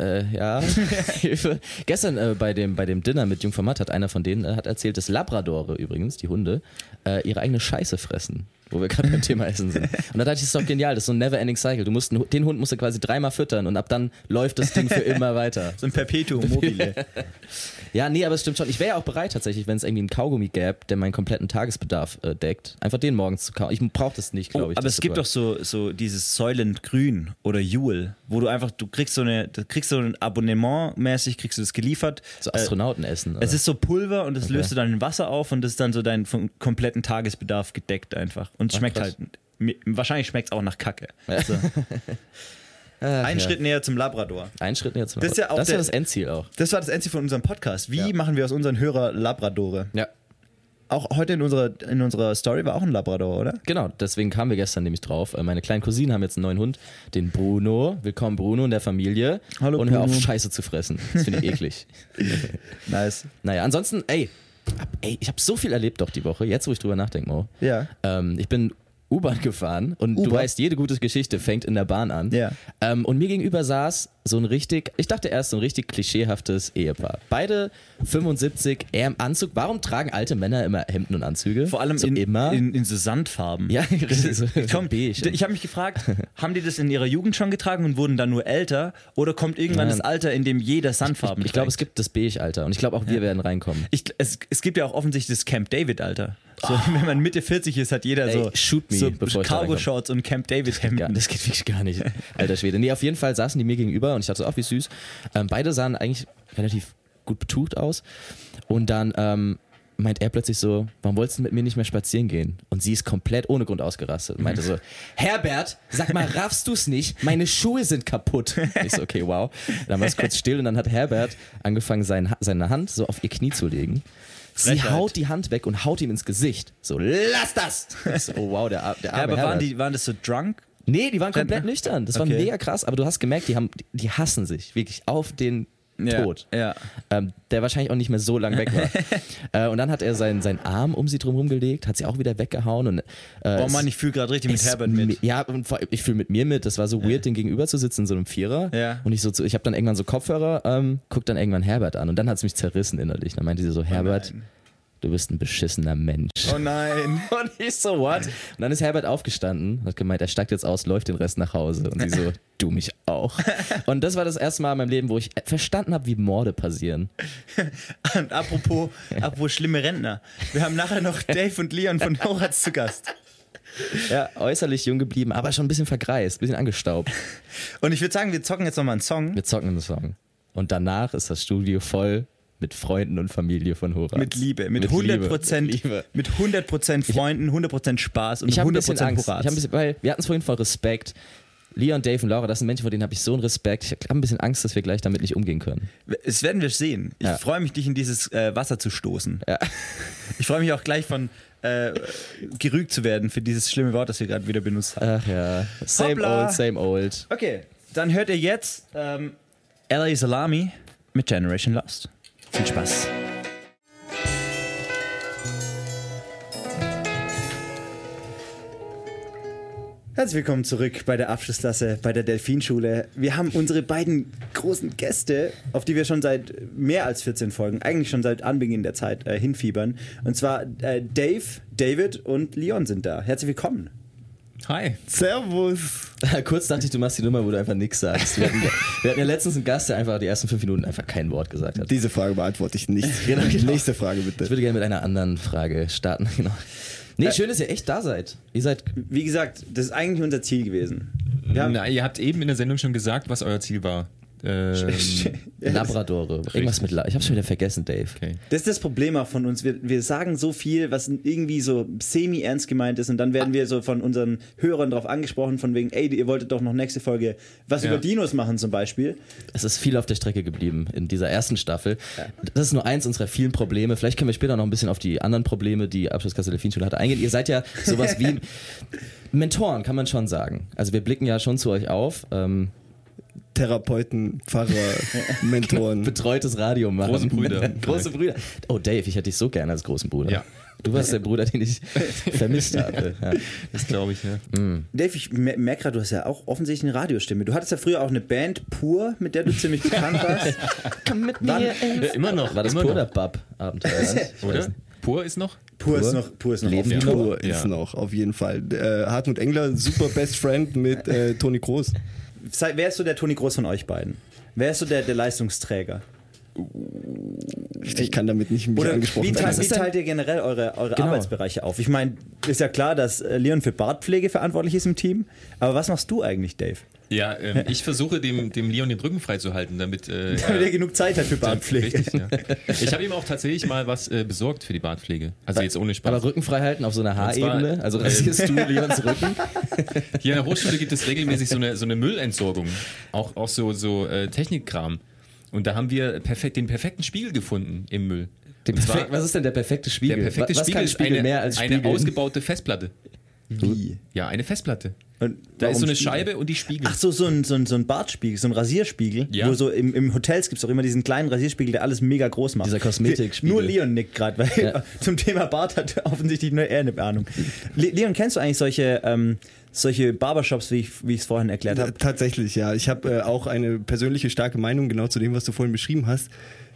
Äh, ja. Hilfe. Gestern äh, bei, dem, bei dem Dinner mit Jungformat hat einer von denen äh, hat erzählt, dass Labradore übrigens, die Hunde, äh, ihre eigene Scheiße fressen. Wo wir gerade beim Thema Essen sind. Und da dachte ich, das ist doch genial, das ist so ein never-ending Cycle. Du musst, den Hund musst du quasi dreimal füttern und ab dann läuft das Ding für immer weiter. So ein Perpetuum mobile. Ja, nee, aber es stimmt schon. Ich wäre ja auch bereit tatsächlich, wenn es irgendwie einen Kaugummi gäbe, der meinen kompletten Tagesbedarf äh, deckt, einfach den morgens zu kauen. Ich brauche das nicht, glaube Oh, ich. aber es gibt doch so, so dieses Soylent Grün oder Jule, wo du einfach, du kriegst so eine, du kriegst so ein Abonnement mäßig, kriegst du das geliefert. so Äh, Astronautenessen. Es oder? ist so Pulver und das Okay. löst du dann in Wasser auf und das ist dann so dein vom kompletten Tagesbedarf gedeckt einfach. Und es Ach, schmeckt krass. halt, wahrscheinlich schmeckt es auch nach Kacke. Also, Ach, ein ja. Schritt näher zum Labrador. Ein Schritt jetzt mal. Das ist ja auch das, der- das Endziel auch. Das war das Endziel von unserem Podcast. Wie Ja. machen wir aus unseren Hörer Labradore? Ja. Auch heute in unserer, in unserer Story war auch ein Labrador, oder? Genau, deswegen kamen wir gestern nämlich drauf. Äh, Meine kleinen Cousinen haben jetzt einen neuen Hund, den Bruno. Willkommen Bruno in der Familie. Hallo, Und hör auf, Bruno. Scheiße zu fressen. Das finde ich eklig. Nice. Naja, ansonsten, ey, ey ich habe so viel erlebt doch die Woche, jetzt wo ich drüber nachdenke, Mo. Ja. Ähm, ich bin U-Bahn gefahren und du weißt, jede gute Geschichte fängt in der Bahn an. Ja. Ähm, und mir gegenüber saß so ein richtig, ich dachte erst so ein richtig klischeehaftes Ehepaar. Beide 75, er im Anzug. Warum tragen alte Männer immer Hemden und Anzüge? Vor allem so in, immer. in, in so Sandfarben. ja, so, Komm, beige. ich habe mich gefragt, haben die das in ihrer Jugend schon getragen und wurden dann nur älter? Oder kommt irgendwann Nein. das Alter, in dem jeder Sandfarben ich glaube, es gibt das Beige-Alter und ich glaube auch wir werden reinkommen. Ich, es, es gibt ja auch offensichtlich das Camp David-Alter. So, Wenn man Mitte 40 ist, hat jeder Ey, so, shoot me, so Cargo-Shorts und Camp David-Hemden. Das geht wirklich gar nicht. Alter Schwede. Nee, auf jeden Fall saßen die mir gegenüber und ich dachte so, ach, wie süß. Ähm, beide sahen eigentlich relativ gut betucht aus. Und dann ähm, meint er plötzlich so, warum wolltest du mit mir nicht mehr spazieren gehen? Und sie ist komplett ohne Grund ausgerastet und meinte so, Herbert, sag mal, raffst du's nicht? Meine Schuhe sind kaputt. Ich so, okay, wow. Dann war es kurz still und dann hat Herbert angefangen, sein, seine Hand so auf ihr Knie zu legen. Sie Frechheit. haut die Hand weg und haut ihm ins Gesicht. So, lass das! So, oh wow, der, der Ja, arme aber waren, Herbert. die, waren das so drunk? Nee, die waren komplett nüchtern. Das war Okay. mega krass, aber du hast gemerkt, die, haben, die hassen sich wirklich auf den Tod. Ja. Ähm, der wahrscheinlich auch nicht mehr so lang weg war. äh, und dann hat er seinen, seinen Arm um sie drum rumgelegt, hat sie auch wieder weggehauen. Und, äh, Oh es- Mann, ich fühle gerade richtig mit Herbert mi- mit. Ja, und ich fühle mit mir mit. Das war so weird, den gegenüber zu sitzen in so einem Vierer. Ja. Und ich so, ich habe dann irgendwann so Kopfhörer, ähm, guck dann irgendwann Herbert an. Und dann hat es mich zerrissen innerlich. Dann meinte sie so, Herbert, nein. Du bist ein beschissener Mensch. Oh nein. Und ich so, what? Und dann ist Herbert aufgestanden, hat gemeint, er steigt jetzt aus, läuft den Rest nach Hause. Und sie so, du mich auch. Und das war das erste Mal in meinem Leben, wo ich verstanden habe, wie Morde passieren. Und apropos, apropos schlimme Rentner. Wir haben nachher noch Dave und Leon von Horaz zu Gast. Ja, äußerlich jung geblieben, aber schon ein bisschen vergreist, ein bisschen angestaubt. Und ich würde sagen, wir zocken jetzt nochmal einen Song. Wir zocken einen Song. Und danach ist das Studio voll mit Freunden und Familie von Horaz. Mit Liebe, mit, Mit 100 Liebe, Prozent, mit Liebe. mit 100 Prozent Freunden, 100 Prozent Spaß und Ich habe ein 100 bisschen Prozent Angst. Ich Horaz. hab ein bisschen, weil wir hatten es vorhin von Respekt. Leon, Dave und Laura, das sind Menschen, vor denen habe ich so einen Respekt. Ich habe ein bisschen Angst, dass wir gleich damit nicht umgehen können. Es werden wir sehen. Ich Ja. freue mich, dich in dieses äh, Wasser zu stoßen. Ja. Ich freue mich auch gleich von äh, gerügt zu werden für dieses schlimme Wort, das wir gerade wieder benutzt haben. Ach ja. Same Hoppla. old, same old. Okay, dann hört ihr jetzt ähm, LA Salami mit Generation Lost. Viel Spaß. Herzlich willkommen zurück bei der Abschlussklasse bei der Delfinschule. Wir haben unsere beiden großen Gäste, auf die wir schon seit mehr als 14 Folgen, eigentlich schon seit Anbeginn der Zeit äh, hinfiebern. Und zwar äh, Dave, David und Leon sind da. Herzlich willkommen. Hi. Servus. Kurz dachte ich, du machst die Nummer, wo du einfach nichts sagst. Wir hatten, wir hatten ja letztens einen Gast, der einfach die ersten fünf Minuten einfach kein Wort gesagt hat. Diese Frage beantworte ich nicht. Genau, genau. Nächste Frage bitte. Ich würde gerne mit einer anderen Frage starten. Genau. Nee, schön, dass ihr echt da seid. Ihr seid. Wie gesagt, das ist eigentlich unser Ziel gewesen. Na, ihr habt eben in der Sendung schon gesagt, was euer Ziel war. Ähm, Labradore. Irgendwas mit La Ich hab's schon wieder vergessen, Dave. okay. Das ist das Problem auch von uns. Wir, wir sagen so viel, was irgendwie so semi-ernst gemeint ist und dann werden wir so von unseren Hörern darauf angesprochen, von wegen, ey, ihr wolltet doch noch nächste Folge was Ja. über Dinos machen zum Beispiel. Es ist viel auf der Strecke geblieben in dieser ersten Staffel. Das ist nur eins unserer vielen Probleme. Vielleicht können wir später noch ein bisschen auf die anderen Probleme, die Abschlusskasse Delfinschule hatte, eingehen. Ihr seid ja sowas wie Mentoren, kann man schon sagen. Also wir blicken ja schon zu euch auf. Ähm, Therapeuten, Pfarrer, Mentoren. betreutes Radio machen. Große Brüder. Große Brüder. Oh, Dave, ich hätte dich so gerne als großen Bruder. Ja. Du warst der Bruder, den ich vermisst habe. Ja. Das glaube ich, ja. Dave, ich mer- merke gerade, du hast ja auch offensichtlich eine Radiostimme. Du hattest ja früher auch eine Band, Pur, mit der du ziemlich bekannt warst. Komm mit Wann- mir. ey. Immer noch. War das immer Pur noch. oder Bab Abenteuer? Oder? Pur ist noch? Pur ist noch, Pur ist noch Leben? Pur ist noch, auf jeden Fall. Äh, Hartmut Engler, super Best Friend mit äh, Toni Groß. Wer ist so der Toni Groß von euch beiden? Wer ist so der, der Leistungsträger? Ich kann damit nicht Oder angesprochen wie, werden. teilt, wie teilt ihr generell eure, eure Genau. Arbeitsbereiche auf? Ich meine, ist ja klar, dass äh, Leon für Bartpflege verantwortlich ist im Team. Aber was machst du eigentlich, Dave? Ja, ähm, ich versuche dem, dem Leon den Rücken frei zu halten, damit. Äh, Damit er genug Zeit hat für Bartpflege. Richtig, ja. Ich habe ihm auch tatsächlich mal was äh, besorgt für die Bartpflege. Also jetzt ohne Spaß. Aber Rücken frei halten auf so einer Haarebene? Also ähm, rasierst du Leons Rücken? Hier in der Hochschule gibt es regelmäßig so eine, so eine Müllentsorgung. Auch, auch so, so äh, Technikkram. Und da haben wir perfekt, den perfekten Spiegel gefunden im Müll. Zwar- was ist denn der perfekte Spiegel? Der perfekte was Spiegel ist Spiegel eine, als eine Spiegel? ausgebaute Festplatte. Wie? Ja, eine Festplatte. Und Da ist so eine Spiegel? Scheibe und die Spiegel. Ach so, so ein, so ein, so ein Bartspiegel, so ein Rasierspiegel. Ja. Wo so im, im Hotels gibt es auch immer diesen kleinen Rasierspiegel, der alles mega groß macht. Dieser Kosmetikspiegel. Nur Leon nickt gerade, weil Ja. zum Thema Bart hat offensichtlich nur er eine Ahnung. Le Leon, kennst du eigentlich solche, ähm, solche Barbershops, wie ich es vorhin erklärt habe? Tatsächlich, ja. Ich habe äh, auch eine persönliche starke Meinung genau zu dem, was du vorhin beschrieben hast.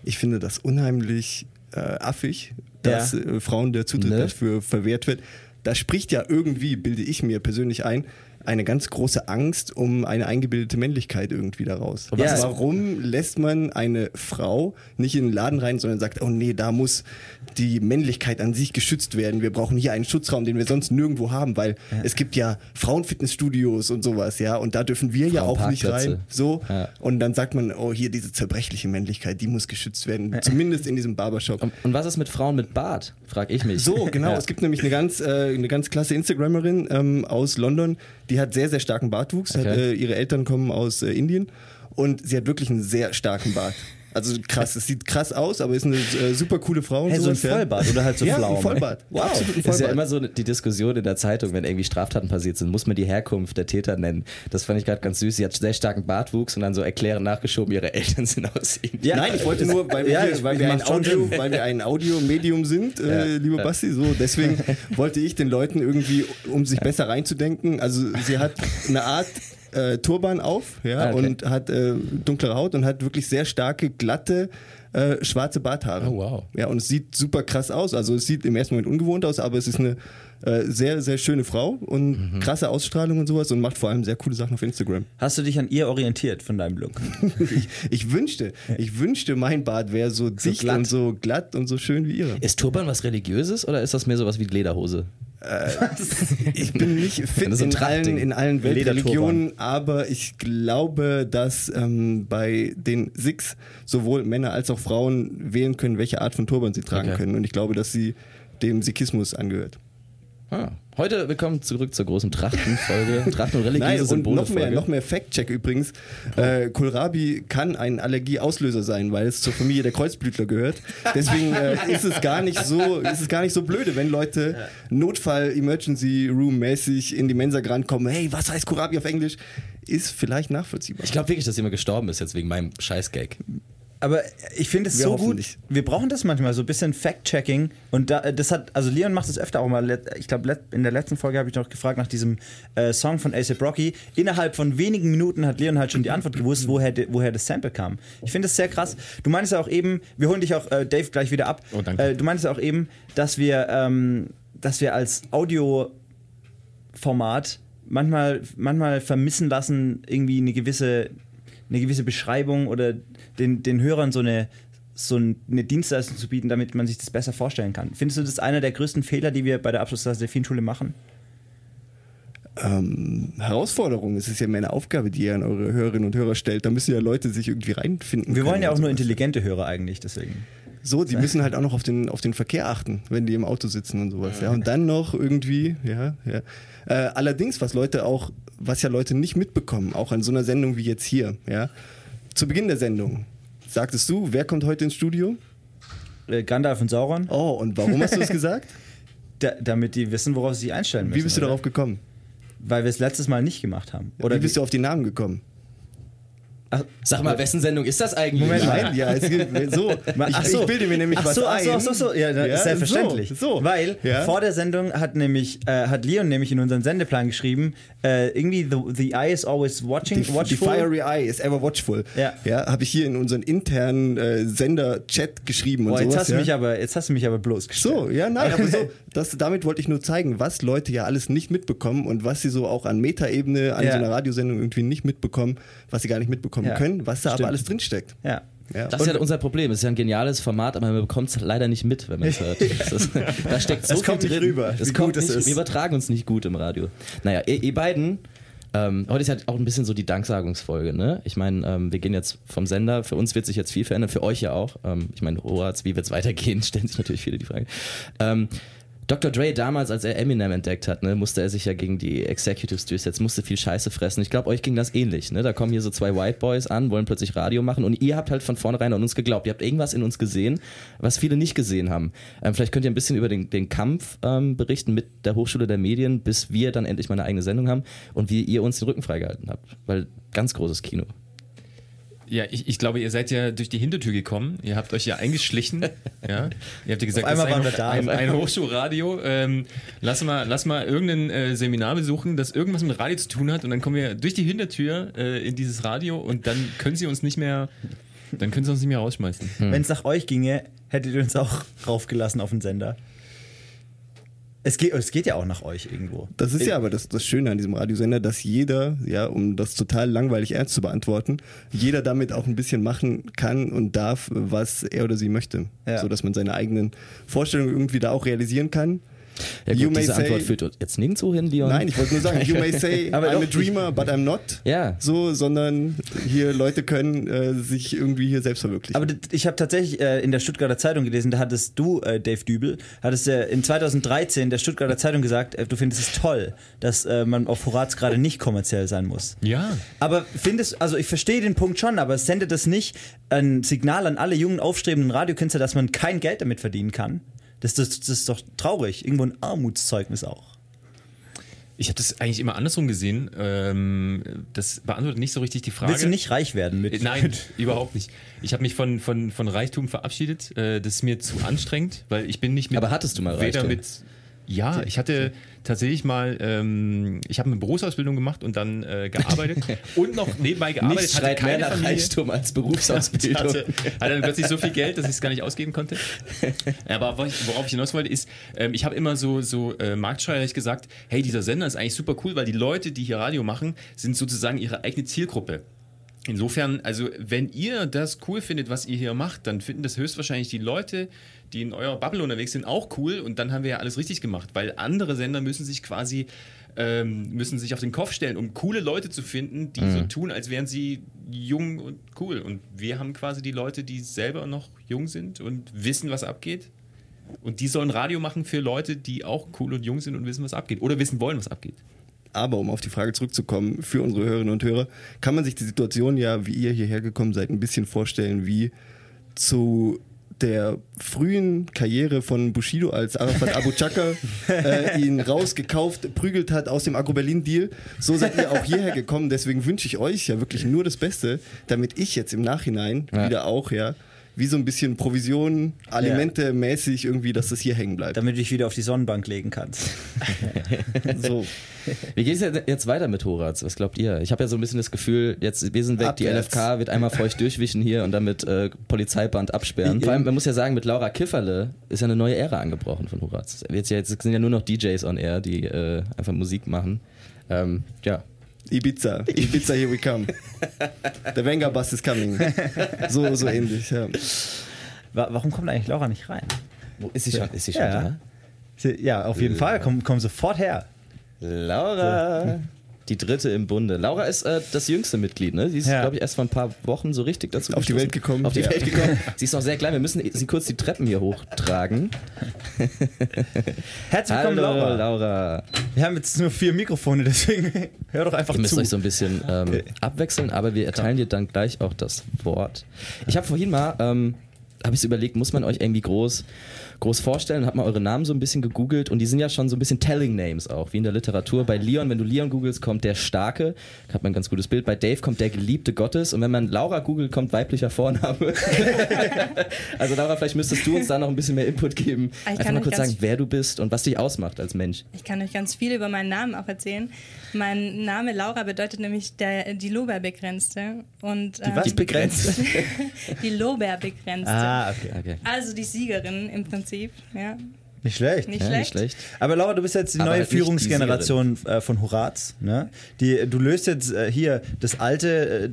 Ich finde das unheimlich äh, affig, dass Ja. äh, Frauen der Zutritt Ne? dafür verwehrt wird. Da spricht ja irgendwie, bilde ich mir persönlich ein, eine ganz große Angst um eine eingebildete Männlichkeit irgendwie daraus. Ja. Warum lässt man eine Frau nicht in den Laden rein, sondern sagt, oh nee, da muss die Männlichkeit an sich geschützt werden. Wir brauchen hier einen Schutzraum, den wir sonst nirgendwo haben, weil es gibt ja Frauenfitnessstudios und sowas, ja, und da dürfen wir ja auch nicht rein. So. Ja. Und dann sagt man, oh, hier diese zerbrechliche Männlichkeit, die muss geschützt werden. Zumindest in diesem Barbershop. Und, und was ist mit Frauen mit Bart? Frag ich mich. So, genau. Ja. Es gibt nämlich eine ganz, äh, eine ganz klasse Instagrammerin ähm, aus London, die hat sehr, sehr starken Bartwuchs. Hat, Okay. äh, ihre Eltern kommen aus äh, Indien und sie hat wirklich einen sehr starken Bart. Also krass, es sieht krass aus, aber ist eine äh, super coole Frau. Und Hey, so ein. Vollbart oder halt so ja, ein Vollbart. Wow. Absolut ein Das ist ja Vollbart. immer so die Diskussion in der Zeitung, wenn irgendwie Straftaten passiert sind, muss man die Herkunft der Täter nennen. Das fand ich gerade ganz süß. Sie hat sehr starken Bartwuchs und dann so erklären nachgeschoben, ihre Eltern sind aus Indien. Ja, Nein, ich wollte nur, weil wir, Ja, weil wir, ein Audio, weil wir ein Audiomedium sind, äh, lieber Basti, so deswegen wollte ich den Leuten irgendwie, um sich besser reinzudenken, also sie hat eine Art äh, Turban auf, ja, Ah, okay. und hat äh, dunklere Haut und hat wirklich sehr starke, glatte, äh, schwarze Barthaare. Oh, wow. Ja, und es sieht super krass aus. Also es sieht im ersten Moment ungewohnt aus, aber es ist eine äh, sehr, sehr schöne Frau und Mhm. krasse Ausstrahlung und sowas und macht vor allem sehr coole Sachen auf Instagram. Hast du dich an ihr orientiert von deinem Look? Ich, ich wünschte, ich wünschte, mein Bart wäre so dicht glatt. und so glatt und so schön wie ihre. Ist Turban was Religiöses oder ist das mehr sowas wie Lederhose? Ich bin nicht fit in allen, in allen. Weltreligionen, aber ich glaube, dass ähm, bei den Sikhs sowohl Männer als auch Frauen wählen können, welche Art von Turban sie tragen Okay. können. Und ich glaube, dass sie dem Sikhismus angehört. Ah. Heute willkommen zurück zur großen Trachtenfolge. Trachten und religiöse Symbole. noch mehr, noch mehr Fact-Check übrigens. Äh, Kohlrabi kann ein Allergieauslöser sein, weil es zur Familie der Kreuzblütler gehört. Deswegen äh, ist es gar nicht so, ist es gar nicht so blöde, wenn Leute Notfall Emergency Room mäßig in die Mensa rankommen. Hey, was heißt Kohlrabi auf Englisch? Ist vielleicht nachvollziehbar. Ich glaube wirklich, dass jemand gestorben ist jetzt wegen meinem Scheiß-Gag. Aber ich finde es so gut. nicht. Wir brauchen das manchmal, so ein bisschen Fact-Checking. Und da, das hat, also Leon macht es öfter auch mal. Ich glaube, in der letzten Folge habe ich noch gefragt nach diesem äh, Song von A$AP Rocky. Innerhalb von wenigen Minuten hat Leon halt schon die Antwort gewusst, woher, woher das Sample kam. Ich finde das sehr krass. Du meinst ja auch eben, wir holen dich auch, äh, Dave, gleich wieder ab. Oh, danke. Äh, du meinst ja auch eben, dass wir, ähm, dass wir als Audioformat manchmal, manchmal vermissen lassen, irgendwie eine gewisse, eine gewisse Beschreibung oder den, den Hörern so eine, so eine Dienstleistung zu bieten, damit man sich das besser vorstellen kann. Findest du das einer der größten Fehler, die wir bei der Abschlussklasse der Fienschule machen? Ähm, Herausforderung. Es ist ja mehr eine Aufgabe, die ihr an eure Hörerinnen und Hörer stellt. Da müssen ja Leute sich irgendwie reinfinden. Wir wollen ja auch nur intelligente Hörer eigentlich, deswegen. So, die müssen halt auch noch auf den, auf den Verkehr achten, wenn die im Auto sitzen und sowas. Ja, und dann noch irgendwie, ja, ja. Äh, allerdings, was Leute auch, was ja Leute nicht mitbekommen, auch an so einer Sendung wie jetzt hier, ja. Zu Beginn der Sendung sagtest du, wer kommt heute ins Studio? Äh, Gandalf und Sauron, Oh, und warum hast du das gesagt? da, damit die wissen, worauf sie sich einstellen müssen. Wie bist du oder? darauf gekommen? Weil wir es letztes Mal nicht gemacht haben. Oder wie bist du auf die Namen gekommen? Ach, Sag mal, wessen Sendung ist das eigentlich? Moment mal. Nein, ja, es gibt so. Ich, Ach so. ich bilde mir nämlich Ach was so, ach ein. so, ach so, so. Ja, ja, selbstverständlich. So, so. Weil Ja. vor der Sendung hat nämlich äh, hat Leon nämlich in unseren Sendeplan geschrieben, äh, irgendwie the, the eye is always watching, die watchful. fiery eye is ever watchful. Ja. ja habe ich hier in unseren internen äh, Sender-Chat geschrieben und Boah, jetzt sowas. hast du ja. mich aber jetzt hast du mich aber bloßgestellt. So, ja, nein, aber so, das, damit wollte ich nur zeigen, was Leute ja alles nicht mitbekommen und was sie so auch an Metaebene, an Ja. so einer Radiosendung irgendwie nicht mitbekommen, was sie gar nicht mitbekommen Ja, können, was da stimmt. aber alles drinsteckt. Ja. Ja. Das ist ja unser Problem. Es ist ja ein geniales Format, aber man bekommt es leider nicht mit, wenn man es hört. Ist, da steckt so Es viel kommt nicht drin. rüber, Es kommt nicht, ist. Wir übertragen uns nicht gut im Radio. Naja, ihr, ihr beiden, ähm, heute ist halt auch ein bisschen so die Danksagungsfolge. Ne? Ich meine, ähm, wir gehen jetzt vom Sender. Für uns wird sich jetzt viel verändern, für euch ja auch. Ähm, ich meine, Horaz, wie wird es weitergehen? Stellen sich natürlich viele die Frage. Dr. Dre damals, als er Eminem entdeckt hat, ne, musste er sich ja gegen die Executives durchsetzen, musste viel Scheiße fressen. Ich glaube, euch ging das ähnlich. Ne? Da kommen hier so zwei White Boys an, wollen plötzlich Radio machen und ihr habt halt von vornherein an uns geglaubt. Ihr habt irgendwas in uns gesehen, was viele nicht gesehen haben. Ähm, vielleicht könnt ihr ein bisschen über den, den Kampf ähm, berichten mit der Hochschule der Medien, bis wir dann endlich mal eine eigene Sendung haben und wie ihr uns den Rücken freigehalten habt. Weil ganz großes Kino. Ja, ich, ich glaube, ihr seid ja durch die Hintertür gekommen. Ihr habt euch ja eingeschlichen. ja. Ihr habt ja gesagt, Auf einmal waren wir da. ein, ein, Hochschulradio. Ähm, lass, mal, lass mal irgendein äh, Seminar besuchen, das irgendwas mit Radio zu tun hat. Und dann kommen wir durch die Hintertür äh, in dieses Radio und dann können sie uns nicht mehr, dann können sie uns nicht mehr rausschmeißen. Wenn es nach euch ginge, hättet ihr uns auch raufgelassen auf den Sender. Es geht, es geht ja auch nach euch irgendwo. Das ist ja aber das, das Schöne an diesem Radiosender, dass jeder, ja, um das total langweilig ernst zu beantworten, jeder damit auch ein bisschen machen kann und darf, was er oder sie möchte. Ja. So dass man seine eigenen Vorstellungen irgendwie da auch realisieren kann. Ja, You gut, may diese say- Antwort führt jetzt nirgendwo hin, Leon. Nein, ich wollte nur sagen, you may say Aber I'm a doch, dreamer, but I'm not. Ja. So, sondern hier Leute können äh, sich irgendwie hier selbst verwirklichen. Aber ich habe tatsächlich äh, in der Stuttgarter Zeitung gelesen, da hattest du, äh, Dave Dübel, hattest äh, in 2013 der Stuttgarter Zeitung gesagt, äh, du findest es toll, dass äh, man auf Horaz gerade nicht kommerziell sein muss. Ja. Aber findest, also ich verstehe den Punkt schon, aber sendet das nicht ein Signal an alle jungen, aufstrebenden Radiokünstler, dass man kein Geld damit verdienen kann? Das, das, das ist doch traurig. Irgendwo ein Armutszeugnis auch. Ich habe das eigentlich immer andersrum gesehen. Ähm, das beantwortet nicht so richtig die Frage. Willst du nicht reich werden mit? Äh, Nein, überhaupt nicht. Ich habe mich von, von, von Reichtum verabschiedet. Äh, Das ist mir zu anstrengend, weil ich bin nicht mit. Aber hattest du mal weder Reichtum? mit. Ja, ich hatte tatsächlich mal, ähm, ich habe eine Berufsausbildung gemacht und dann äh, gearbeitet und noch nebenbei gearbeitet. Nichts hatte schreit mehr keine nach Familie. Reichtum als Berufsausbildung. hatte, hatte dann plötzlich so viel Geld, dass ich es gar nicht ausgeben konnte. Aber worauf ich- hinaus wollte, ist, ähm, ich habe immer so, so äh, marktschreierig gesagt, hey, dieser Sender ist eigentlich super cool, weil die Leute, die hier Radio machen, sind sozusagen ihre eigene Zielgruppe. Insofern, also wenn ihr das cool findet, was ihr hier macht, dann finden das höchstwahrscheinlich die Leute, die in eurer Bubble unterwegs sind, auch cool und dann haben wir ja alles richtig gemacht, weil andere Sender müssen sich quasi ähm, müssen sich auf den Kopf stellen, um coole Leute zu finden, die so tun, als wären sie jung und cool. Und wir haben quasi die Leute, die selber noch jung sind und wissen, was abgeht. Und die sollen Radio machen für Leute, die auch cool und jung sind und wissen, was abgeht. Oder wissen wollen, was abgeht. Aber um auf die Frage zurückzukommen, für unsere Hörerinnen und Hörer, kann man sich die Situation ja, wie ihr hierher gekommen seid, ein bisschen vorstellen wie zu der frühen Karriere von Bushido als Arafat Abu Chaka äh, ihn rausgekauft, prügelt hat aus dem Agro-Berlin-Deal. So seid ihr auch hierher gekommen. Deswegen wünsche ich euch ja wirklich nur das Beste, damit ich jetzt im Nachhinein Ja. wieder auch, ja, wie so ein bisschen Provision, Alimente mäßig irgendwie, dass das hier hängen bleibt. Damit du dich wieder auf die Sonnenbank legen kannst. So. Wie geht es jetzt weiter mit Horaz? Was glaubt ihr? Ich habe ja so ein bisschen das Gefühl, jetzt wir sind weg, die Abwärts. LFK wird einmal feucht durchwischen hier und dann mit äh, Polizeiband absperren. Vor allem, man muss ja sagen, mit Laura Kifferle ist ja eine neue Ära angebrochen von Horaz. Jetzt, ja, jetzt sind ja nur noch DJs on air, die äh, einfach Musik machen. Ähm, ja. Ibiza. Ibiza, here we come. The Venga Bus is coming. So, so ähnlich, ja. Wa- Warum kommt eigentlich Laura nicht rein? Wo ist sie schon? Ist sie schon Ja. da? Ja, auf jeden Fall. Komm, komm sofort her. Laura. Die dritte im Bunde. Laura ist äh, das jüngste Mitglied, ne? Sie ist, Ja. glaube ich, erst vor ein paar Wochen so richtig dazu Auf die. Welt gekommen. Auf die Ja. Welt gekommen. Sie ist noch sehr klein. Wir müssen sie kurz die Treppen hier hochtragen. Herzlich willkommen, Hallo, Laura. Laura. Wir haben jetzt nur vier Mikrofone, deswegen hör doch einfach Ihr müsst zu. euch so ein bisschen ähm, abwechseln, aber wir erteilen dir dann gleich auch das Wort. Ich habe vorhin mal, ähm, habe ich überlegt, muss man euch irgendwie groß, groß vorstellen? Hab mal eure Namen so ein bisschen gegoogelt und die sind ja schon so ein bisschen Telling Names auch, wie in der Literatur. Bei Leon, wenn du Leon googelst, kommt der Starke, hat man ein ganz gutes Bild. Bei Dave kommt der Geliebte Gottes und wenn man Laura googelt, kommt weiblicher Vorname. also Laura, vielleicht müsstest du uns da noch ein bisschen mehr Input geben. Ich Einfach mal kurz sagen, wer du bist und was dich ausmacht als Mensch. Ich kann euch ganz viel über meinen Namen auch erzählen. Mein Name Laura bedeutet nämlich der, die Lorbeerbegrenzte. Und, ähm, was Die begrenzt. die Lorbeerbegrenzte. Ah, okay. Okay. Also die Siegerin im Prinzip. Ja, Nicht schlecht. nicht Ja, schlecht. nicht schlecht. Aber Laura, du bist jetzt die Aber neue halt nicht die Führungsgeneration äh, von Horaz. Ne? Die, du löst jetzt äh, hier das alte, äh,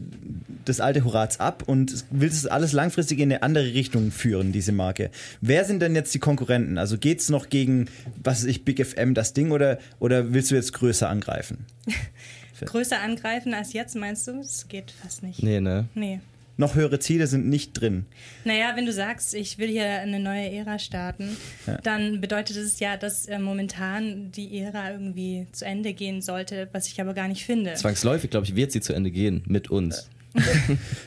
das alte Horaz ab und willst es alles langfristig in eine andere Richtung führen, diese Marke. Wer sind denn jetzt die Konkurrenten? Also geht es noch gegen, was weiß ich, Big FM, das Ding, oder, oder willst du jetzt größer angreifen? Größer angreifen als jetzt, meinst du? Das geht fast nicht. Nee, ne? Nee. Noch höhere Ziele sind nicht drin. Naja, wenn du sagst, ich will hier eine neue Ära starten, dann bedeutet es ja, dass äh, momentan die Ära irgendwie zu Ende gehen sollte, was ich aber gar nicht finde. Zwangsläufig, glaube ich, wird sie zu Ende gehen mit uns.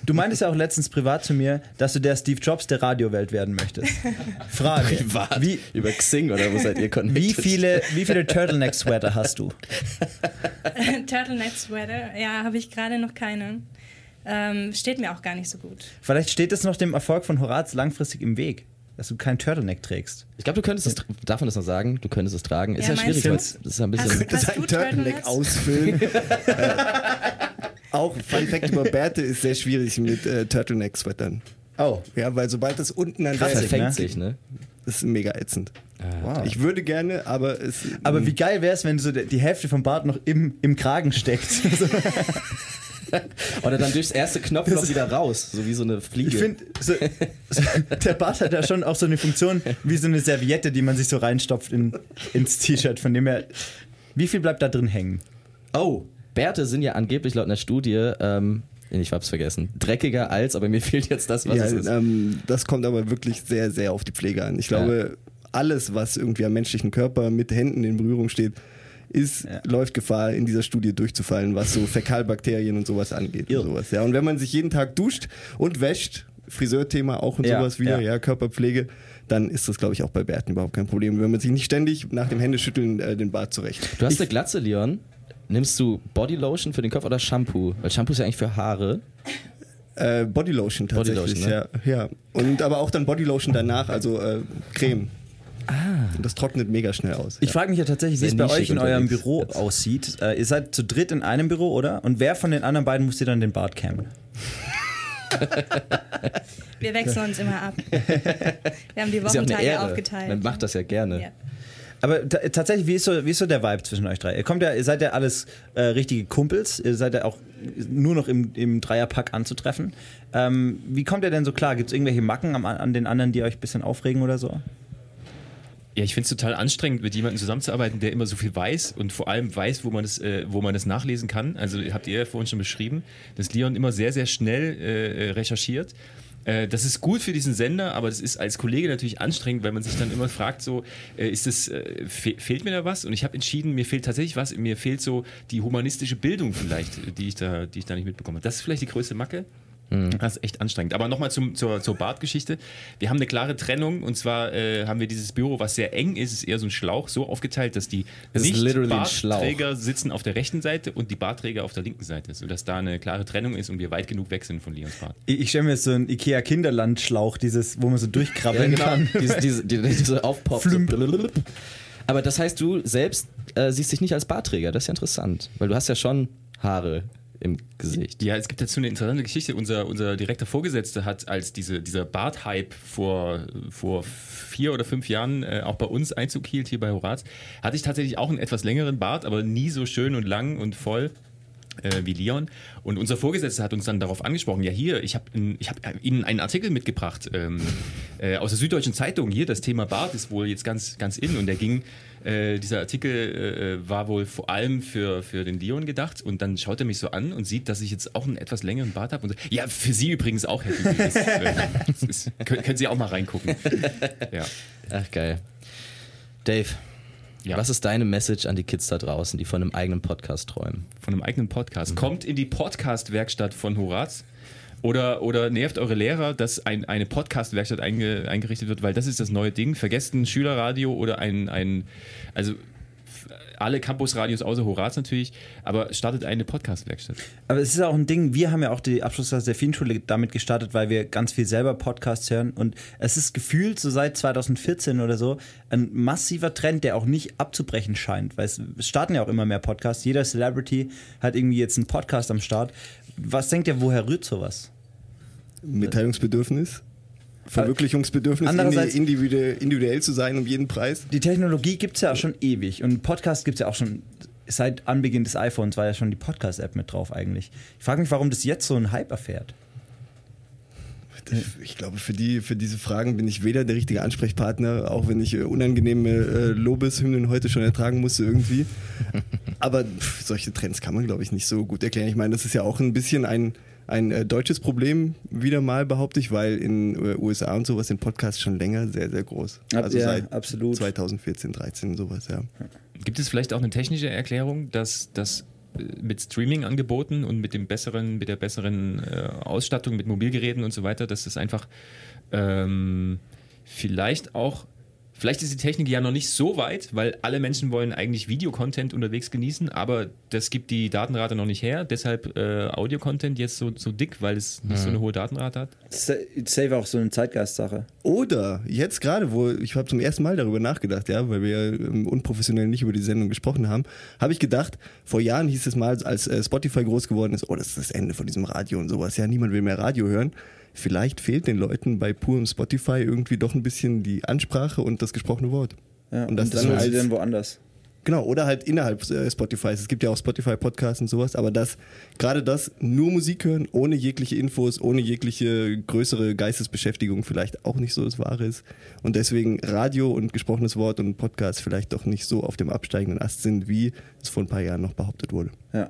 Du meintest ja auch letztens privat zu mir, dass du der Steve Jobs der Radiowelt werden möchtest. Frage. Wie, Über Xing oder wo seid ihr connected? wie viele, wie viele Turtleneck-Sweater hast du? Turtleneck Sweater, ja, habe ich gerade noch keine. Ähm, steht mir auch gar nicht so gut. Vielleicht steht es noch dem Erfolg von Horaz langfristig im Weg, dass du keinen Turtleneck trägst. Ich glaube, du könntest es, darf man das noch sagen? Du könntest es tragen. Ist ja, Ja, schwierig, weil du? das ist ja ein bisschen. Hast- Das Hast ein du Turtleneck ausfüllen. äh, auch Fun Fact über Bärte ist sehr schwierig mit äh, Turtleneck-Sweatern. Oh, Ja, weil sobald das unten an Krass, der verfängt ne? sich, ne? Das ist mega ätzend. wow. Ich würde gerne, aber es. Aber wie geil wäre es, wenn so die die Hälfte vom Bart noch im, im Kragen steckt. Oder dann durchs erste Knopfloch wieder raus, so wie so eine Fliege. ich finde, so, so, der Bart hat ja schon auch so eine Funktion wie so eine Serviette, die man sich so reinstopft in, ins T-Shirt, von dem her. Wie viel bleibt da drin hängen? oh, Bärte sind ja angeblich laut einer Studie, ähm, ich hab's vergessen, dreckiger als, aber mir fehlt jetzt das, was ja, es ist. ähm, das kommt aber wirklich sehr, sehr auf die Pflege an. Ich glaube, alles, was irgendwie am menschlichen Körper mit Händen in Berührung steht, ist, Ja. läuft Gefahr, in dieser Studie durchzufallen, was so Fäkalbakterien und sowas angeht. Irr. Und, sowas. Ja, und wenn man sich jeden Tag duscht und wäscht, Friseurthema auch und Ja, sowas wieder, ja. ja. Körperpflege, dann ist das, glaube ich, auch bei Bärten überhaupt kein Problem. Wenn man sich nicht ständig nach dem Händeschütteln äh, den Bart zurecht. Du hast eine Glatze, Leon. Nimmst du Bodylotion für den Kopf oder Shampoo? Weil Shampoo ist ja eigentlich für Haare. Äh, Bodylotion tatsächlich, Bodylotion, ne? ja, ja. Und aber auch dann Bodylotion danach, also äh, Creme. Ah. Und das trocknet mega schnell aus. Ich frage mich ja tatsächlich, wie es bei euch in eurem Büro jetzt. aussieht. Äh, ihr seid zu dritt in einem Büro, oder? Und wer von den anderen beiden muss dir dann den Bart kämmen? Wir wechseln uns immer ab. Wir haben die ja Wochentage aufgeteilt. Man macht das ja gerne. Ja. Aber ta- tatsächlich, wie ist, so, wie ist so der Vibe zwischen euch drei? Ihr kommt ja, ihr seid ja alles äh, richtige Kumpels, ihr seid ja auch nur noch im, im Dreierpack anzutreffen. Ähm, wie kommt ihr denn so klar? Gibt es irgendwelche Macken am, an den anderen, die euch ein bisschen aufregen oder so? Ja, ich finde es total anstrengend, mit jemandem zusammenzuarbeiten, der immer so viel weiß und vor allem weiß, wo man das, äh, wo man das nachlesen kann. Also habt ihr ja vorhin schon beschrieben, dass Leon immer sehr, sehr schnell äh, recherchiert. Äh, das ist gut für diesen Sender, aber das ist als Kollege natürlich anstrengend, weil man sich dann immer fragt, so, äh, ist das, äh, fe fehlt mir da was? Und ich habe entschieden, mir fehlt tatsächlich was, mir fehlt so die humanistische Bildung vielleicht, die ich da, die ich da nicht mitbekomme. Das ist vielleicht die größte Macke. Das ist echt anstrengend. Aber nochmal zum, zur, zur Bartgeschichte. Wir haben eine klare Trennung und zwar äh, haben wir dieses Büro, was sehr eng ist, ist eher so ein Schlauch, so aufgeteilt, dass die. Nicht-Bartträger sitzen auf der rechten Seite und die Bartträger auf der linken Seite, sodass da eine klare Trennung ist und wir weit genug weg sind von Leons Bart. Ich, ich stelle mir jetzt so einen Ikea-Kinderlandschlauch, dieses, wo man so durchkrabbeln kann. diese, diese, die, die so aufpoppt. So Aber das heißt, du selbst äh, siehst dich nicht als Bartträger. Das ist ja interessant, weil du hast ja schon Haare im Gesicht. Ja, es gibt dazu eine interessante Geschichte. Unser, unser direkter Vorgesetzter hat, als diese, dieser Bart-Hype vor, vor vier oder fünf Jahren äh, auch bei uns Einzug hielt, hier bei Horaz, hatte ich tatsächlich auch einen etwas längeren Bart, aber nie so schön und lang und voll. Äh, wie Leon. Und unser Vorgesetzter hat uns dann darauf angesprochen: Ja, hier, ich habe hab Ihnen einen Artikel mitgebracht ähm, äh, aus der Süddeutschen Zeitung. Hier, das Thema Bart ist wohl jetzt ganz, ganz in. Und der ging, äh, dieser Artikel äh, war wohl vor allem für, für den Leon gedacht. Und dann schaut er mich so an und sieht, dass ich jetzt auch einen etwas längeren Bart habe. Und sagt, ja, für Sie übrigens auch, Herr Kübel. Das, äh, ist, können, können Sie auch mal reingucken. Ja. Ach, geil. Dave, Ja. was ist deine Message an die Kids da draußen, die von einem eigenen Podcast träumen? von einem eigenen Podcast. Kommt in die Podcast-Werkstatt von Horaz. Oder, oder nervt eure Lehrer, dass ein, eine Podcast-Werkstatt einge, eingerichtet wird, weil das ist das neue Ding. Vergesst ein Schülerradio oder ein, ein also alle Campusradios außer Horaz natürlich, aber startet eine Podcast-Werkstatt. Aber es ist auch ein Ding, wir haben ja auch die Abschlussklasse der Fienschule damit gestartet, weil wir ganz viel selber Podcasts hören. Und es ist gefühlt so seit 2014 oder so ein massiver Trend, der auch nicht abzubrechen scheint. Weil es starten ja auch immer mehr Podcasts. Jeder Celebrity hat irgendwie jetzt einen Podcast am Start. Was denkt ihr, woher rührt sowas? Mitteilungsbedürfnis, Verwirklichungsbedürfnis, Andererseits- indi- individuell, individuell zu sein um jeden Preis. Die Technologie gibt es ja auch schon ewig. Und Podcast gibt es ja auch schon seit Anbeginn des iPhones, war ja schon die Podcast-App mit drauf eigentlich. Ich frage mich, warum das jetzt so einen Hype erfährt. Ich glaube, für, die, für diese Fragen bin ich weder der richtige Ansprechpartner, auch wenn ich äh, unangenehme äh, Lobeshymnen heute schon ertragen musste irgendwie. Aber pff, solche Trends kann man, glaube ich, nicht so gut erklären. Ich meine, das ist ja auch ein bisschen ein, ein äh, deutsches Problem, wieder mal behaupte ich, weil in äh, USA und sowas sind Podcasts schon länger sehr, sehr groß. Ab- Also ja, seit absolut. 2014, 13 sowas, ja. Gibt es vielleicht auch eine technische Erklärung, dass das mit Streaming-Angeboten und mit dem besseren, mit der besseren äh, Ausstattung, mit Mobilgeräten und so weiter, dass das einfach ähm, vielleicht auch, vielleicht ist die Technik ja noch nicht so weit, weil alle Menschen wollen eigentlich Videocontent unterwegs genießen, aber das gibt die Datenrate noch nicht her. Deshalb äh, Audio-Content jetzt so, so dick, weil es nicht so eine hohe Datenrate hat. Save auch so eine Zeitgeist-Sache. Oder jetzt gerade, wo ich habe zum ersten Mal darüber nachgedacht, ja, weil wir ja ähm, unprofessionell nicht über die Sendung gesprochen haben, habe ich gedacht, vor Jahren hieß es mal, als äh, Spotify groß geworden ist, oh, das ist das Ende von diesem Radio und sowas. Ja, niemand will mehr Radio hören. Vielleicht fehlt den Leuten bei purem Spotify irgendwie doch ein bisschen die Ansprache und das gesprochene Wort. Ja, Und das dann holen sie als- dann woanders. Genau, oder halt innerhalb äh, Spotifys. Es gibt ja auch Spotify-Podcasts und sowas, aber das, gerade das, nur Musik hören, ohne jegliche Infos, ohne jegliche größere Geistesbeschäftigung vielleicht auch nicht so das Wahre ist. Und deswegen Radio und gesprochenes Wort und Podcast vielleicht doch nicht so auf dem absteigenden Ast sind, wie es vor ein paar Jahren noch behauptet wurde. Ja.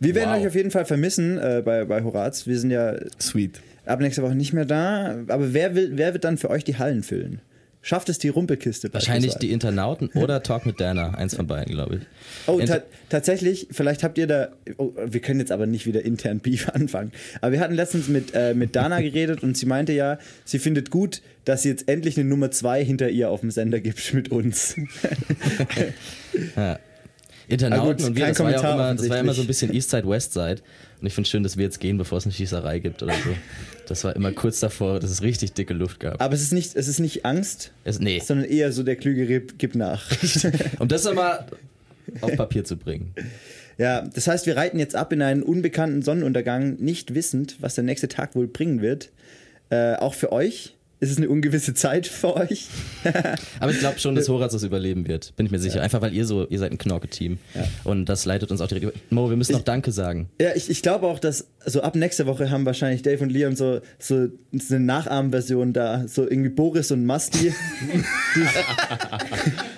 Wir werden Wow. euch auf jeden Fall vermissen äh, bei, bei Horaz. Wir sind ja Sweet. Ab nächster Woche nicht mehr da. Aber wer, will, wer wird dann für euch die Hallen füllen? Schafft es die Rumpelkiste? Wahrscheinlich die? Internauten oder Talk mit Dana, eins von beiden, glaube ich. Oh, ta tatsächlich, vielleicht habt ihr da. Oh, wir können jetzt aber nicht wieder intern Beef anfangen. Aber wir hatten letztens mit, äh, mit Dana geredet und sie meinte ja, sie findet gut, dass sie jetzt endlich eine Nummer zwei hinter ihr auf dem Sender gibt mit uns. Ja. Internauten gut, und wir, das war, ja Kommentar immer, das war ja immer so ein bisschen Eastside, Westside. Und ich finde schön, dass wir jetzt gehen, bevor es eine Schießerei gibt oder so. Das war immer kurz davor, dass es richtig dicke Luft gab. Aber es ist nicht, es ist nicht Angst, Es, nee, sondern eher so der Klügere gibt nach. um das nochmal auf Papier zu bringen. Ja, das heißt, wir reiten jetzt ab in einen unbekannten Sonnenuntergang, nicht wissend, was der nächste Tag wohl bringen wird. Äh, auch für euch ist es eine ungewisse Zeit für euch. Aber ich glaube schon, dass Horaz das überleben wird. Bin ich mir sicher. Einfach weil ihr so, ihr seid ein Knorke-Team. Und das leitet uns auch direkt. Mo, wir müssen noch Danke sagen. Ja, ich, ich glaube auch, dass so ab nächster Woche haben wahrscheinlich Dave und Leon so, so eine Nachahmversion da. So irgendwie Boris und Masti.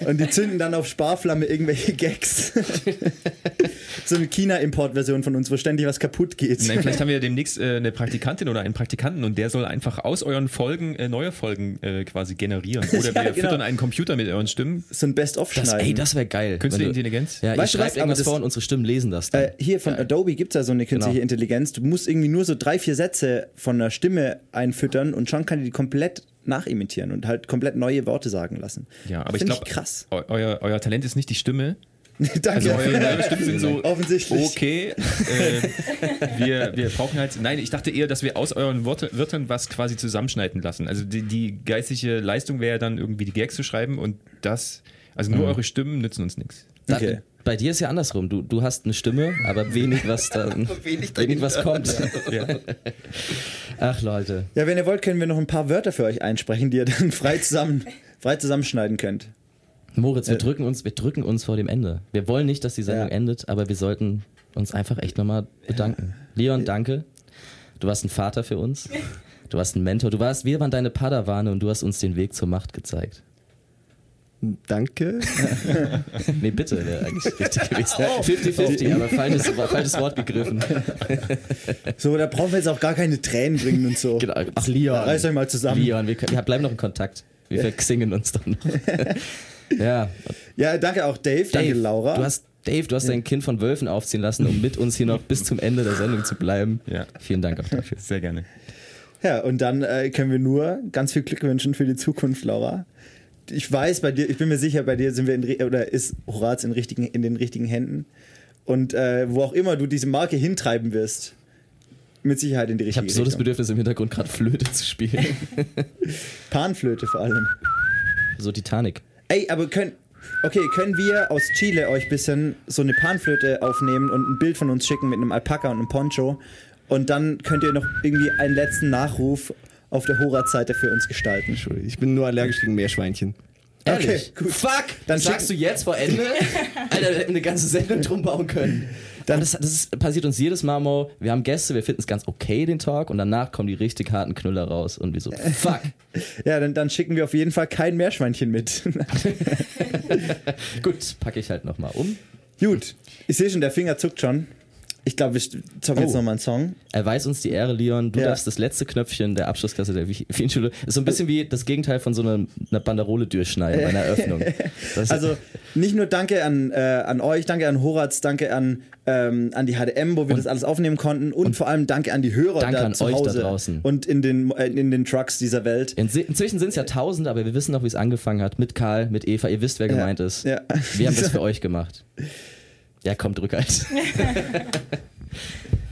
Und die zünden dann auf Sparflamme irgendwelche Gags. so eine China-Import-Version von uns, wo ständig was kaputt geht. Nein, vielleicht haben wir demnächst äh, eine Praktikantin oder einen Praktikanten und der soll einfach aus euren Folgen äh, neue Folgen äh, quasi generieren. Oder wir Ja, genau. füttern einen Computer mit euren Stimmen. so ein Best-of Das, schneiden. ey, das wäre geil. Künstliche du- Intelligenz? Ja, Weißt schreibt aber irgendwas das- vor und unsere Stimmen lesen das dann. Äh, hier von Adobe gibt es ja so eine künstliche Genau. Intelligenz. Du musst irgendwie nur so drei, vier Sätze von einer Stimme einfüttern und schon kann die komplett nachimitieren und halt komplett neue Worte sagen lassen. Ja, aber ich Find glaube, krass. eu euer, euer Talent ist nicht die Stimme. Danke. Also eure, Stimmen sind so Offensichtlich. okay. Äh, wir, wir brauchen halt. Nein, ich dachte eher, dass wir aus euren Worte, Wörtern was quasi zusammenschneiden lassen. Also die, die geistige Leistung wäre dann irgendwie die Gags zu schreiben und das. Also nur eure Stimmen nützen uns nichts. Da, Okay. Bei dir ist ja andersrum. Du, du hast eine Stimme, aber wenig, was dann, Wenig wenig was kommt. Ja. Ach Leute. Ja, wenn ihr wollt, können wir noch ein paar Wörter für euch einsprechen, die ihr dann frei, zusammen, frei zusammenschneiden könnt. Moritz, wir drücken uns, wir drücken uns vor dem Ende. Wir wollen nicht, dass die Sendung Ja. endet, aber wir sollten uns einfach echt nochmal bedanken. Leon, danke. Du warst ein Vater für uns. Du warst ein Mentor. Du warst, wir waren deine Padawane und du hast uns den Weg zur Macht gezeigt. Danke. Nee, bitte, wäre eigentlich richtig gewesen. 50-50, aber falsches, falsches Wort gegriffen. So, da brauchen wir jetzt auch gar keine Tränen bringen und so. Genau. Ach, Leon. Reißt euch mal zusammen. Leon, wir, können- wir bleiben noch in Kontakt. Wir verxingen uns dann noch. ja, Ja, danke auch Dave, danke Dave, Laura. Du hast, Dave, du hast dein Kind von Wölfen aufziehen lassen, um mit uns hier noch bis zum Ende der Sendung zu bleiben. Ja. Vielen Dank auch dafür. Sehr gerne. Ja, und dann äh, können wir nur ganz viel Glück wünschen für die Zukunft, Laura. Ich weiß, bei dir, ich bin mir sicher, bei dir sind wir in, oder ist Horaz in, richtigen, in den richtigen Händen. Und äh, wo auch immer du diese Marke hintreiben wirst, mit Sicherheit in die Ich richtige habe so das Richtung. Bedürfnis, im Hintergrund gerade Flöte zu spielen. Panflöte vor allem. So Titanic. Ey, aber können, okay, können wir aus Chile euch ein bisschen so eine Panflöte aufnehmen und ein Bild von uns schicken mit einem Alpaka und einem Poncho? Und dann könnt ihr noch irgendwie einen letzten Nachruf auf der Horaz-Seite für uns gestalten. Ich bin nur allergisch gegen Meerschweinchen. Ehrlich? Okay, gut. Fuck! Dann Dann sagst du jetzt vor Ende? Alter, wir hätten eine ganze Sendung drum bauen können. Dann das, das ist, passiert uns jedes Mal, Mo. Wir haben Gäste, wir finden es ganz okay, den Talk, und danach kommen die richtig harten Knüller raus. Und wir so, fuck. Ja, dann, dann schicken wir auf jeden Fall kein Meerschweinchen mit. Gut, packe ich halt nochmal um. Gut, ich sehe schon, der Finger zuckt schon. Ich glaube, ich zocken jetzt Oh. nochmal einen Song. Erweis uns die Ehre, Leon. Du Ja. darfst das letzte Knöpfchen der Abschlussklasse der Wienschule. Ist so ein bisschen wie das Gegenteil von so einer, einer Banderole durchschneiden bei einer Eröffnung. Das Also nicht nur danke an, äh, an euch, danke an Horaz, danke an, ähm, an die HDM, wo wir das alles aufnehmen konnten und, vor allem danke an die Hörer Danke da an zu euch da Hause draußen. und in den, äh, in den Trucks dieser Welt. In, inzwischen sind es ja Tausende, aber wir wissen noch, wie es angefangen hat. Mit Karl, mit Eva. Ihr wisst, wer gemeint ist. Ja. Wir haben das für euch gemacht. Ja, kommt, Rückhalt.